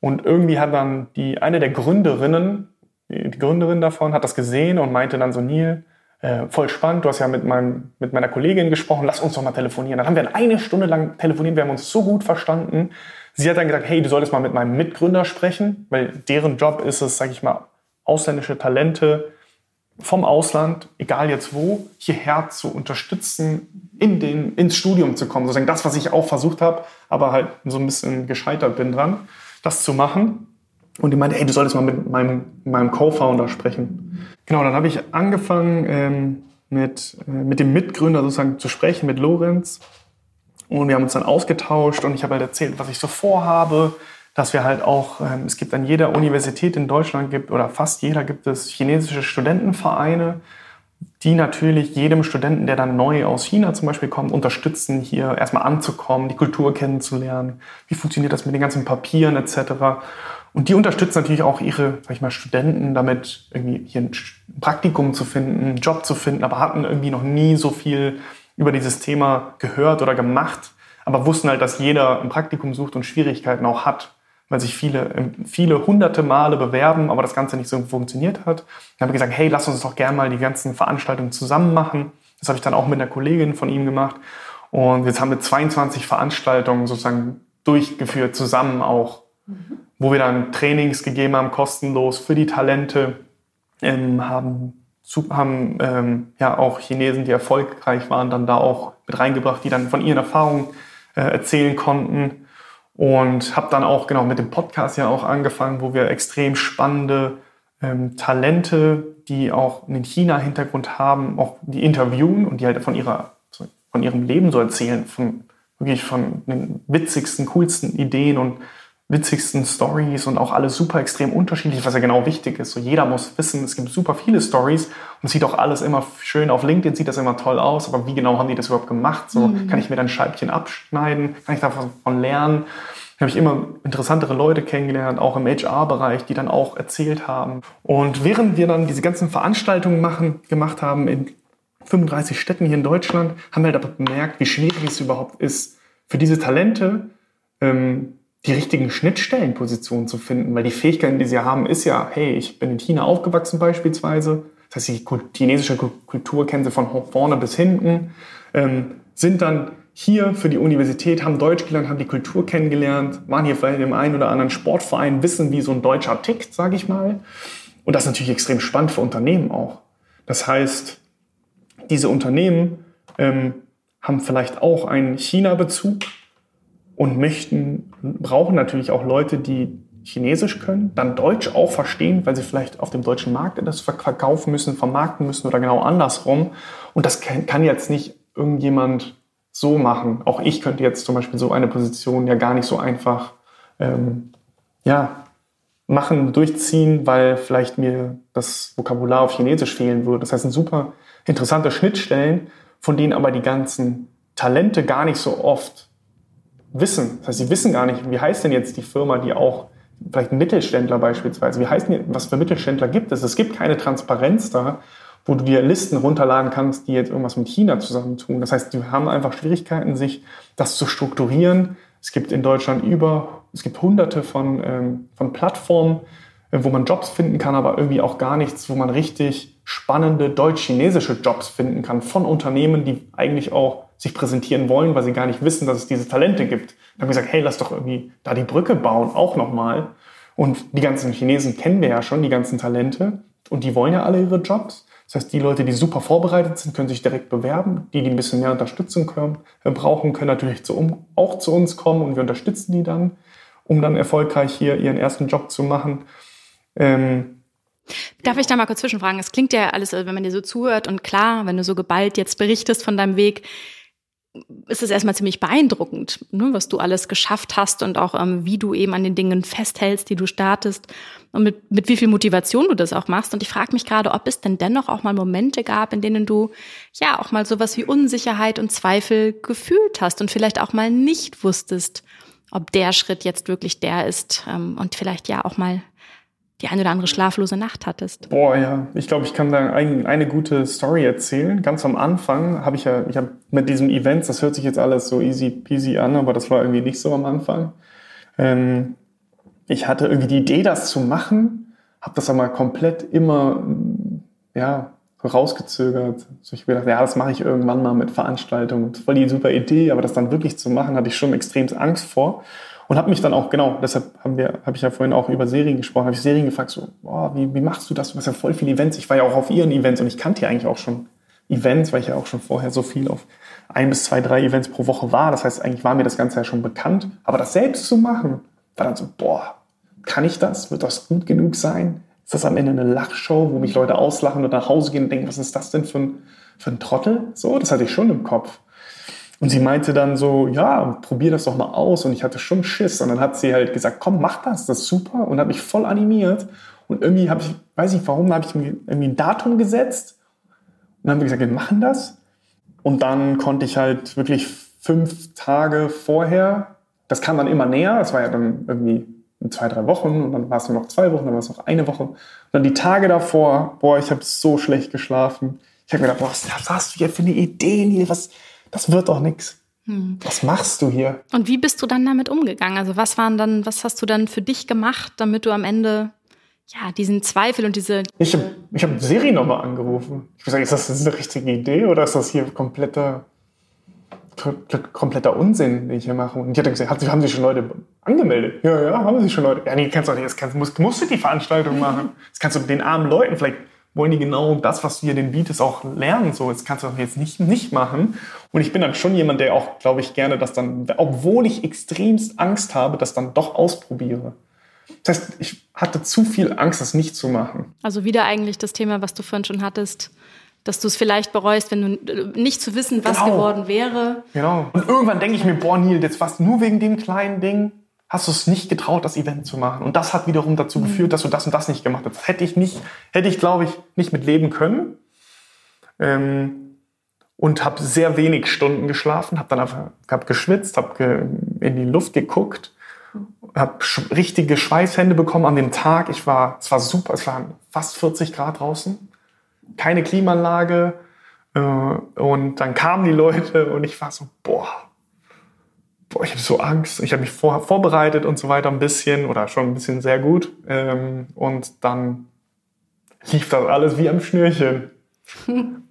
Und irgendwie hat dann die, eine der Gründerinnen, die, Gründerin davon, hat das gesehen und meinte dann so, Neil, äh, voll spannend, du hast ja mit, meinem, mit meiner Kollegin gesprochen, lass uns doch mal telefonieren. Dann haben wir eine Stunde lang telefoniert, wir haben uns so gut verstanden. Sie hat dann gesagt, hey, du solltest mal mit meinem Mitgründer sprechen, weil deren Job ist es, sag ich mal, ausländische Talente vom Ausland, egal jetzt wo, hierher zu unterstützen, in den, ins Studium zu kommen. Sozusagen das, was ich auch versucht habe, aber halt so ein bisschen gescheitert bin dran, das zu machen. Und die meinte, hey, du solltest mal mit meinem, meinem Co-Founder sprechen. Genau, dann habe ich angefangen ähm, mit, äh, mit dem Mitgründer sozusagen zu sprechen, mit Lorenz. Und wir haben uns dann ausgetauscht und ich habe halt erzählt, was ich so vorhabe, dass wir halt auch, ähm, es gibt an jeder Universität in Deutschland gibt, oder fast jeder gibt es chinesische Studentenvereine, die natürlich jedem Studenten, der dann neu aus China zum Beispiel kommt, unterstützen, hier erstmal anzukommen, die Kultur kennenzulernen, wie funktioniert das mit den ganzen Papieren etc. Und die unterstützen natürlich auch ihre, sag ich mal, Studenten damit, irgendwie hier ein Praktikum zu finden, einen Job zu finden, aber hatten irgendwie noch nie so viel über dieses Thema gehört oder gemacht, aber wussten halt, dass jeder ein Praktikum sucht und Schwierigkeiten auch hat weil sich viele, ähm, viele hunderte Male bewerben, aber das Ganze nicht so funktioniert hat. Dann habe ich gesagt, hey, lass uns doch gerne mal die ganzen Veranstaltungen zusammen machen. Das habe ich dann auch mit einer Kollegin von ihm gemacht. Und jetzt haben wir 22 Veranstaltungen sozusagen durchgeführt, zusammen auch, wo wir dann Trainings gegeben haben, kostenlos für die Talente, ähm, haben, haben ähm, ja auch Chinesen, die erfolgreich waren, dann da auch mit reingebracht, die dann von ihren Erfahrungen äh, erzählen konnten. Und habe dann auch genau mit dem Podcast ja auch angefangen, wo wir extrem spannende ähm, Talente, die auch einen China-Hintergrund haben, auch die interviewen und die halt von ihrer von ihrem Leben so erzählen, von wirklich von den witzigsten, coolsten Ideen und witzigsten Stories und auch alles super extrem unterschiedlich, was ja genau wichtig ist. So jeder muss wissen, es gibt super viele Stories und sieht auch alles immer schön auf LinkedIn, sieht das immer toll aus, aber wie genau haben die das überhaupt gemacht? So mhm. kann ich mir dann Scheibchen abschneiden, kann ich davon lernen? Da habe ich immer interessantere Leute kennengelernt, auch im HR-Bereich, die dann auch erzählt haben. Und während wir dann diese ganzen Veranstaltungen machen, gemacht haben in 35 Städten hier in Deutschland, haben wir halt aber bemerkt, wie schwierig es überhaupt ist, für diese Talente ähm, die richtigen Schnittstellenpositionen zu finden, weil die Fähigkeiten, die sie haben, ist ja, hey, ich bin in China aufgewachsen beispielsweise, das heißt, die chinesische Kultur kennen sie von vorne bis hinten, ähm, sind dann hier für die Universität, haben Deutsch gelernt, haben die Kultur kennengelernt, waren hier vielleicht im einen oder anderen Sportverein, wissen, wie so ein Deutscher tickt, sage ich mal. Und das ist natürlich extrem spannend für Unternehmen auch. Das heißt, diese Unternehmen ähm, haben vielleicht auch einen China-Bezug, und möchten, brauchen natürlich auch Leute, die Chinesisch können, dann Deutsch auch verstehen, weil sie vielleicht auf dem deutschen Markt das verkaufen müssen, vermarkten müssen oder genau andersrum. Und das kann jetzt nicht irgendjemand so machen. Auch ich könnte jetzt zum Beispiel so eine Position ja gar nicht so einfach ähm, ja, machen, durchziehen, weil vielleicht mir das Vokabular auf Chinesisch fehlen würde. Das heißt, sind super interessante Schnittstellen, von denen aber die ganzen Talente gar nicht so oft wissen. Das heißt, sie wissen gar nicht, wie heißt denn jetzt die Firma, die auch vielleicht Mittelständler beispielsweise, wie heißt denn, was für Mittelständler gibt es? Es gibt keine Transparenz da, wo du dir Listen runterladen kannst, die jetzt irgendwas mit China zusammentun. Das heißt, die haben einfach Schwierigkeiten, sich das zu strukturieren. Es gibt in Deutschland über, es gibt hunderte von, ähm, von Plattformen, äh, wo man Jobs finden kann, aber irgendwie auch gar nichts, wo man richtig spannende deutsch-chinesische Jobs finden kann von Unternehmen, die eigentlich auch sich präsentieren wollen, weil sie gar nicht wissen, dass es diese Talente gibt. Dann haben wir gesagt, hey, lass doch irgendwie da die Brücke bauen, auch nochmal. Und die ganzen Chinesen kennen wir ja schon, die ganzen Talente. und die wollen ja alle ihre Jobs. Das heißt, die Leute, die super vorbereitet sind, können sich direkt bewerben. Die, die ein bisschen mehr Unterstützung können, äh, brauchen, können natürlich zu, auch zu uns kommen und wir unterstützen die dann, um dann erfolgreich hier ihren ersten Job zu machen. Ähm, Darf ich da mal kurz zwischenfragen? Es klingt ja alles, wenn man dir so zuhört und klar, wenn du so geballt jetzt berichtest von deinem Weg, ist es erstmal ziemlich beeindruckend, ne, was du alles geschafft hast und auch ähm, wie du eben an den Dingen festhältst, die du startest und mit, mit wie viel Motivation du das auch machst. Und ich frage mich gerade, ob es denn dennoch auch mal Momente gab, in denen du ja auch mal sowas wie Unsicherheit und Zweifel gefühlt hast und vielleicht auch mal nicht wusstest, ob der Schritt jetzt wirklich der ist ähm, und vielleicht ja auch mal die eine oder andere schlaflose Nacht hattest. Boah, ja. Ich glaube, ich kann da ein, eine gute Story erzählen. Ganz am Anfang habe ich ja, ich habe mit diesem Event, das hört sich jetzt alles so easy peasy an, aber das war irgendwie nicht so am Anfang. Ähm, ich hatte irgendwie die Idee, das zu machen, habe das aber komplett immer, ja, rausgezögert. So ich gedacht, ja, das mache ich irgendwann mal mit Veranstaltungen. War die super Idee, aber das dann wirklich zu machen, hatte ich schon extrem Angst vor. Und habe mich dann auch, genau, deshalb haben wir, habe ich ja vorhin auch über Serien gesprochen, habe ich Serien gefragt, so, boah, wie, wie machst du das? Du hast ja voll viele Events. Ich war ja auch auf ihren Events und ich kannte ja eigentlich auch schon Events, weil ich ja auch schon vorher so viel auf ein bis zwei, drei Events pro Woche war. Das heißt, eigentlich war mir das Ganze ja schon bekannt. Aber das selbst zu machen, war dann so, boah, kann ich das? Wird das gut genug sein? Ist das am Ende eine Lachshow, wo mich Leute auslachen und nach Hause gehen und denken, was ist das denn für ein, für ein Trottel? So, das hatte ich schon im Kopf. Und sie meinte dann so, ja, probier das doch mal aus. Und ich hatte schon Schiss. Und dann hat sie halt gesagt, komm, mach das, das ist super. Und hat mich voll animiert. Und irgendwie habe ich, weiß nicht warum, habe ich mir irgendwie ein Datum gesetzt. Und dann haben wir gesagt, wir machen das. Und dann konnte ich halt wirklich fünf Tage vorher, das kam dann immer näher, es war ja dann irgendwie zwei, drei Wochen und dann war es nur noch zwei Wochen, dann war es noch eine Woche. Und dann die Tage davor, boah, ich habe so schlecht geschlafen. Ich habe mir gedacht, boah, was hast du hier für eine Idee, Neil? Was, das wird doch nichts. Hm. Was machst du hier? Und wie bist du dann damit umgegangen? Also was waren dann, was hast du dann für dich gemacht, damit du am Ende ja diesen Zweifel und diese. Ich habe ich hab Siri nochmal angerufen. Ich habe gesagt, ist das eine richtige Idee oder ist das hier kompletter, kompletter Unsinn, den ich hier mache? Und ich hatte gesagt, haben sich schon Leute angemeldet? Ja, ja, haben sich schon Leute. Ja, nee, kannst du nicht, jetzt kannst, musst, musst du die Veranstaltung machen. Das kannst du den armen Leuten vielleicht wollen die genau das, was du hier den bietest, auch lernen. So, jetzt kannst du das jetzt nicht, nicht machen. Und ich bin dann schon jemand, der auch, glaube ich, gerne das dann, obwohl ich extremst Angst habe, das dann doch ausprobiere. Das heißt, ich hatte zu viel Angst, das nicht zu machen. Also wieder eigentlich das Thema, was du vorhin schon hattest, dass du es vielleicht bereust, wenn du äh, nicht zu wissen, was genau. geworden wäre. Genau. Und irgendwann denke ich mir, boah, Neil, jetzt was nur wegen dem kleinen Ding hast du es nicht getraut, das Event zu machen. Und das hat wiederum dazu mhm. geführt, dass du das und das nicht gemacht hast. Das hätte ich nicht, hätte ich, glaube ich, nicht mit leben können. Ähm, und habe sehr wenig Stunden geschlafen, habe dann einfach hab geschwitzt, habe ge in die Luft geguckt, habe sch richtige Schweißhände bekommen an dem Tag. Ich war, es war super, es waren fast 40 Grad draußen, keine Klimaanlage. Äh, und dann kamen die Leute und ich war so, boah, boah, ich habe so Angst. Ich habe mich vor, vorbereitet und so weiter ein bisschen oder schon ein bisschen sehr gut. Ähm, und dann lief das alles wie am Schnürchen.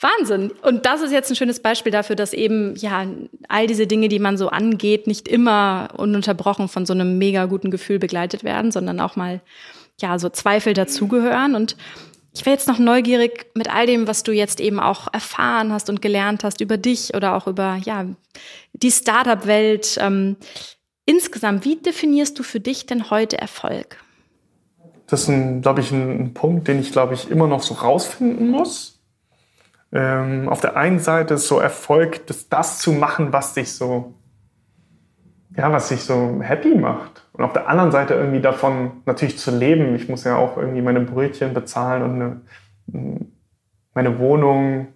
Wahnsinn. Und das ist jetzt ein schönes Beispiel dafür, dass eben, ja, all diese Dinge, die man so angeht, nicht immer ununterbrochen von so einem mega guten Gefühl begleitet werden, sondern auch mal, ja, so Zweifel dazugehören. Und ich wäre jetzt noch neugierig mit all dem, was du jetzt eben auch erfahren hast und gelernt hast über dich oder auch über ja die Startup-Welt. Ähm, insgesamt, wie definierst du für dich denn heute Erfolg? Das ist, glaube ich, ein, Punkt, den ich, glaube ich, immer noch so rausfinden muss. Ähm, auf der einen Seite ist so Erfolg, das, das zu machen, was dich so, ja, was dich so happy macht. Und auf der anderen Seite irgendwie davon natürlich zu leben. Ich muss ja auch irgendwie meine Brötchen bezahlen und eine, meine Wohnung,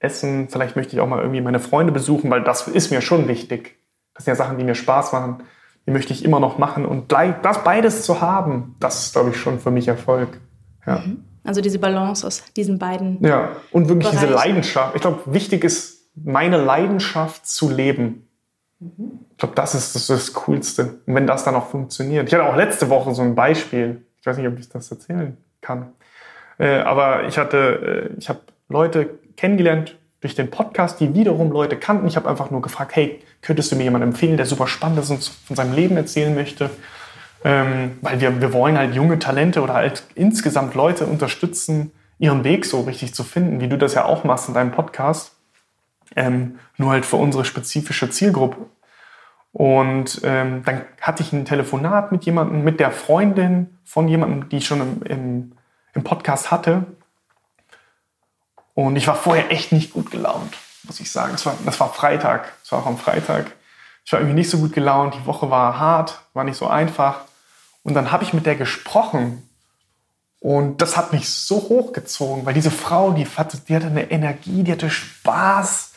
essen. Vielleicht möchte ich auch mal irgendwie meine Freunde besuchen, weil das ist mir schon wichtig. Das sind ja Sachen, die mir Spaß machen. Die möchte ich immer noch machen. Und das beides zu haben, das ist, glaube ich, schon für mich Erfolg. Ja. Mhm. Also diese Balance aus diesen beiden. Ja, und wirklich Bereichen. diese Leidenschaft. Ich glaube, wichtig ist, meine Leidenschaft zu leben. Ich glaube, das ist, das ist das Coolste. Und wenn das dann auch funktioniert. Ich hatte auch letzte Woche so ein Beispiel. Ich weiß nicht, ob ich das erzählen kann. Äh, aber ich hatte, äh, ich habe Leute kennengelernt durch den Podcast, die wiederum Leute kannten. Ich habe einfach nur gefragt, hey, könntest du mir jemanden empfehlen, der super spannend ist und von seinem Leben erzählen möchte? Ähm, weil wir, wir wollen halt junge Talente oder halt insgesamt Leute unterstützen, ihren Weg so richtig zu finden, wie du das ja auch machst in deinem Podcast. Ähm, nur halt für unsere spezifische Zielgruppe. Und ähm, dann hatte ich ein Telefonat mit jemandem, mit der Freundin von jemandem, die ich schon im, im, im Podcast hatte. Und ich war vorher echt nicht gut gelaunt, muss ich sagen. Das war, das war Freitag. Das war auch am Freitag. Ich war irgendwie nicht so gut gelaunt. Die Woche war hart, war nicht so einfach. Und dann habe ich mit der gesprochen. Und das hat mich so hochgezogen, weil diese Frau, die hatte, die hatte eine Energie, die hatte Spaß,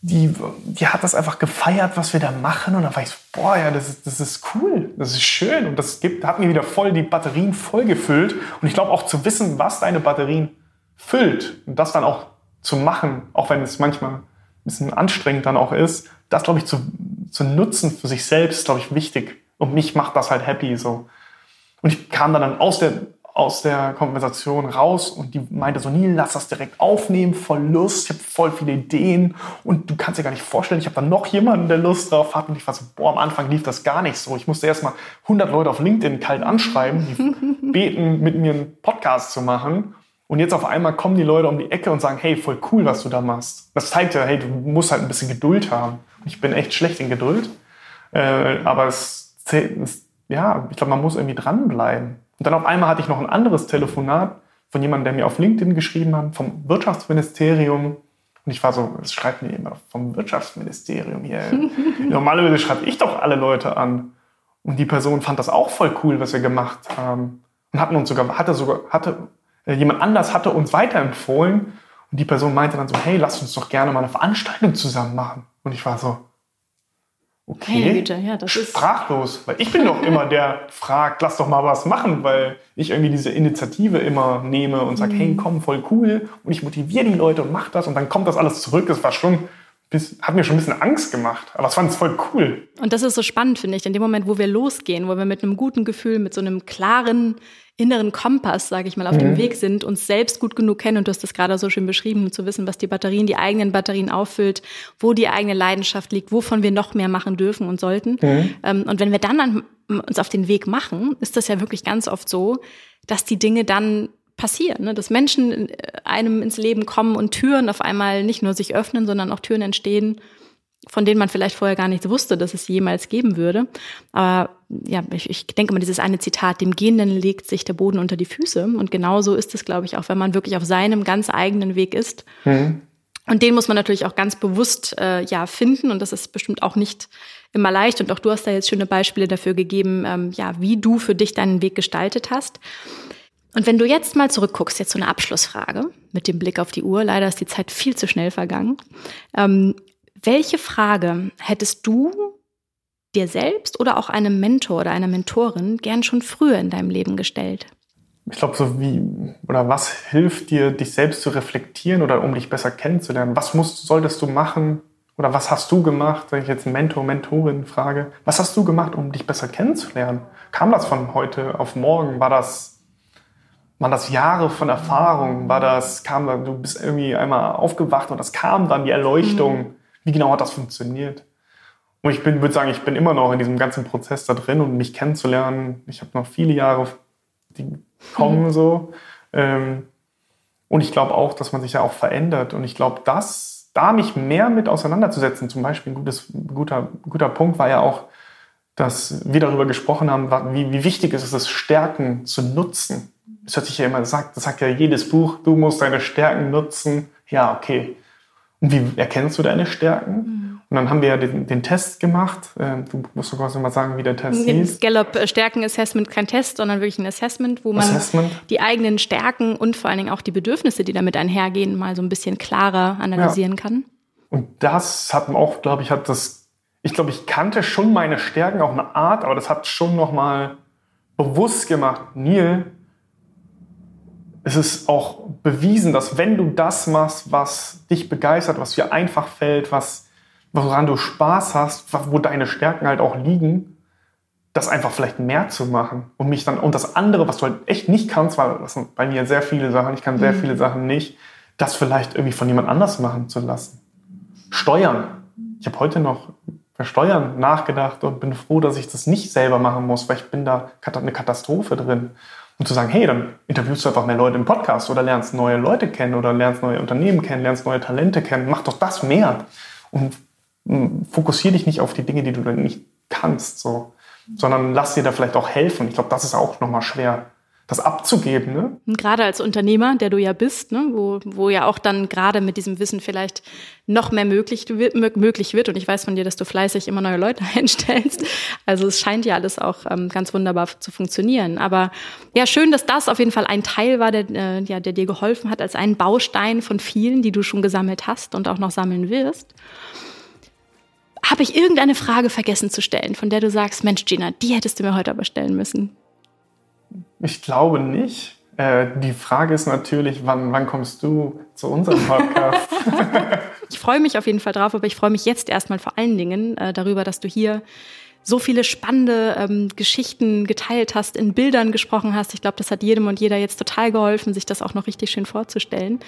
die, die hat das einfach gefeiert, was wir da machen. Und dann war ich so, boah, ja, das ist, das ist cool, das ist schön. Und das gibt, hat mir wieder voll die Batterien voll gefüllt. Und ich glaube auch zu wissen, was deine Batterien füllt und das dann auch zu machen, auch wenn es manchmal ein bisschen anstrengend dann auch ist, das, glaube ich, zu, zu nutzen für sich selbst, glaube ich, wichtig. Und mich macht das halt happy so. Und ich kam dann aus der, aus der Konversation raus und die meinte so, Neil, lass das direkt aufnehmen, voll Lust, ich habe voll viele Ideen und du kannst dir gar nicht vorstellen, ich habe dann noch jemanden, der Lust drauf hat und ich war so, boah, am Anfang lief das gar nicht so. Ich musste erstmal 100 Leute auf LinkedIn kalt anschreiben, die beten, mit mir einen Podcast zu machen und jetzt auf einmal kommen die Leute um die Ecke und sagen, hey, voll cool, was du da machst. Das zeigt ja, hey, du musst halt ein bisschen Geduld haben. Ich bin echt schlecht in Geduld, äh, aber es, es ja, ich glaube, man muss irgendwie dranbleiben. Und dann auf einmal hatte ich noch ein anderes Telefonat von jemandem, der mir auf LinkedIn geschrieben hat, vom Wirtschaftsministerium. Und ich war so, es schreibt mir immer vom Wirtschaftsministerium hier. Normalerweise schreibe ich doch alle Leute an. Und die Person fand das auch voll cool, was wir gemacht haben. Und hatten uns sogar, hatte sogar, hatte, äh, jemand anders hatte uns weiterempfohlen. Und die Person meinte dann so, hey, lass uns doch gerne mal eine Veranstaltung zusammen machen. Und ich war so, Okay. Güte, ja, das ist sprachlos, weil ich bin doch immer der fragt, lass doch mal was machen, weil ich irgendwie diese Initiative immer nehme und sage, mhm. hey, komm, voll cool und ich motiviere die Leute und mach das und dann kommt das alles zurück. Das war schon hat mir schon ein bisschen Angst gemacht, aber es fand es voll cool. Und das ist so spannend, finde ich, in dem Moment, wo wir losgehen, wo wir mit einem guten Gefühl, mit so einem klaren inneren Kompass, sage ich mal, auf mhm. dem Weg sind, uns selbst gut genug kennen und du hast das gerade so schön beschrieben, zu wissen, was die Batterien, die eigenen Batterien auffüllt, wo die eigene Leidenschaft liegt, wovon wir noch mehr machen dürfen und sollten. Mhm. Ähm, und wenn wir dann an, uns auf den Weg machen, ist das ja wirklich ganz oft so, dass die Dinge dann passieren, ne? dass Menschen einem ins Leben kommen und Türen auf einmal nicht nur sich öffnen, sondern auch Türen entstehen, von denen man vielleicht vorher gar nichts wusste, dass es jemals geben würde. Aber ja, ich, ich denke mal, dieses eine Zitat, dem Gehenden legt sich der Boden unter die Füße. Und genauso ist es, glaube ich, auch, wenn man wirklich auf seinem ganz eigenen Weg ist. Mhm. Und den muss man natürlich auch ganz bewusst äh, ja finden. Und das ist bestimmt auch nicht immer leicht. Und auch du hast da jetzt schöne Beispiele dafür gegeben, ähm, ja, wie du für dich deinen Weg gestaltet hast. Und wenn du jetzt mal zurückguckst, jetzt so eine Abschlussfrage mit dem Blick auf die Uhr, leider ist die Zeit viel zu schnell vergangen. Ähm, welche Frage hättest du dir selbst oder auch einem Mentor oder einer Mentorin gern schon früher in deinem Leben gestellt? Ich glaube, so wie, oder was hilft dir, dich selbst zu reflektieren oder um dich besser kennenzulernen? Was musst, solltest du machen oder was hast du gemacht, wenn ich jetzt Mentor, Mentorin frage? Was hast du gemacht, um dich besser kennenzulernen? Kam das von heute auf morgen? War das, waren das Jahre von Erfahrung? War das, kam du bist irgendwie einmal aufgewacht und das kam dann die Erleuchtung? Mhm. Wie genau hat das funktioniert? Und ich würde sagen, ich bin immer noch in diesem ganzen Prozess da drin und mich kennenzulernen. Ich habe noch viele Jahre, die kommen mhm. so. Ähm, und ich glaube auch, dass man sich ja auch verändert. Und ich glaube, dass da mich mehr mit auseinanderzusetzen, zum Beispiel ein gutes, guter, guter Punkt war ja auch, dass wir darüber gesprochen haben, wie, wie wichtig ist es ist, Stärken zu nutzen. Das hört sich ja immer, das sagt, das sagt ja jedes Buch, du musst deine Stärken nutzen. Ja, okay. Und wie erkennst du deine Stärken? Mhm. Und dann haben wir ja den, den Test gemacht. Ähm, du musst sogar mal sagen, wie der Test nee, hieß. Gallup äh, Stärken Assessment, kein Test, sondern wirklich ein Assessment, wo man Assessment. die eigenen Stärken und vor allen Dingen auch die Bedürfnisse, die damit einhergehen, mal so ein bisschen klarer analysieren ja. kann. Und das hat man auch, glaube ich, hat das, ich glaube, ich kannte schon meine Stärken auf eine Art, aber das hat schon nochmal bewusst gemacht, Neil, es ist auch bewiesen, dass wenn du das machst, was dich begeistert, was dir einfach fällt, was, woran du Spaß hast, wo deine Stärken halt auch liegen, das einfach vielleicht mehr zu machen und mich dann und das andere, was du halt echt nicht kannst, weil das sind bei mir sehr viele Sachen, ich kann sehr mhm. viele Sachen nicht, das vielleicht irgendwie von jemand anders machen zu lassen. Steuern. Ich habe heute noch Steuern nachgedacht und bin froh, dass ich das nicht selber machen muss, weil ich bin da eine Katastrophe drin. Und zu sagen, hey, dann interviewst du einfach mehr Leute im Podcast oder lernst neue Leute kennen oder lernst neue Unternehmen kennen, lernst neue Talente kennen, mach doch das mehr. Und hm, fokussiere dich nicht auf die Dinge, die du dann nicht kannst, so, sondern lass dir da vielleicht auch helfen. Ich glaube, das ist auch nochmal schwer das abzugeben. Ne? Gerade als Unternehmer, der du ja bist, ne? wo, wo ja auch dann gerade mit diesem Wissen vielleicht noch mehr möglich, möglich wird. Und ich weiß von dir, dass du fleißig immer neue Leute einstellst. Also es scheint ja alles auch ähm, ganz wunderbar zu funktionieren. Aber ja, schön, dass das auf jeden Fall ein Teil war, der, äh, ja, der dir geholfen hat, als ein Baustein von vielen, die du schon gesammelt hast und auch noch sammeln wirst. Habe ich irgendeine Frage vergessen zu stellen, von der du sagst, Mensch, Gina, die hättest du mir heute aber stellen müssen? Ich glaube nicht. Äh, die Frage ist natürlich, wann, wann kommst du zu unserem Podcast? ich freue mich auf jeden Fall drauf, aber ich freue mich jetzt erstmal vor allen Dingen äh, darüber, dass du hier so viele spannende ähm, Geschichten geteilt hast, in Bildern gesprochen hast. Ich glaube, das hat jedem und jeder jetzt total geholfen, sich das auch noch richtig schön vorzustellen.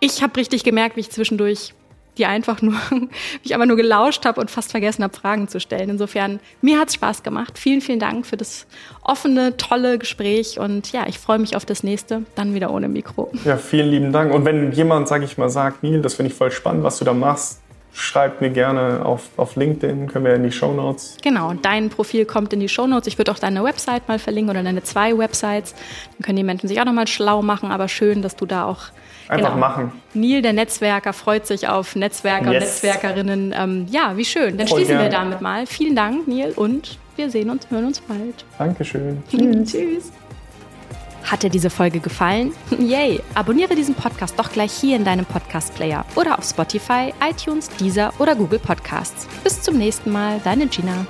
Ich habe richtig gemerkt, wie ich zwischendurch die einfach nur, wie ich einfach nur gelauscht habe und fast vergessen habe, Fragen zu stellen. Insofern, mir hat's Spaß gemacht. Vielen, vielen Dank für das offene, tolle Gespräch und ja, ich freue mich auf das nächste, dann wieder ohne Mikro. Ja, vielen lieben Dank. Und wenn jemand, sage ich mal, sagt, Neil, das finde ich voll spannend, was du da machst, schreibt mir gerne auf, auf LinkedIn, können wir in die Show Notes. Genau, dein Profil kommt in die Show Notes. Ich würde auch deine Website mal verlinken oder deine zwei Websites. Dann können die Menschen sich auch nochmal schlau machen, aber schön, dass du da auch Einfach genau. machen. Neil, der Netzwerker, freut sich auf Netzwerker yes. und Netzwerkerinnen. Ähm, ja, wie schön. Dann Voll schließen gerne. wir damit mal. Vielen Dank, Neil, und wir sehen uns, hören uns bald. Dankeschön. Tschüss. Tschüss. Hat dir diese Folge gefallen? Yay! Abonniere diesen Podcast doch gleich hier in deinem Podcast-Player oder auf Spotify, iTunes, Deezer oder Google Podcasts. Bis zum nächsten Mal, deine Gina.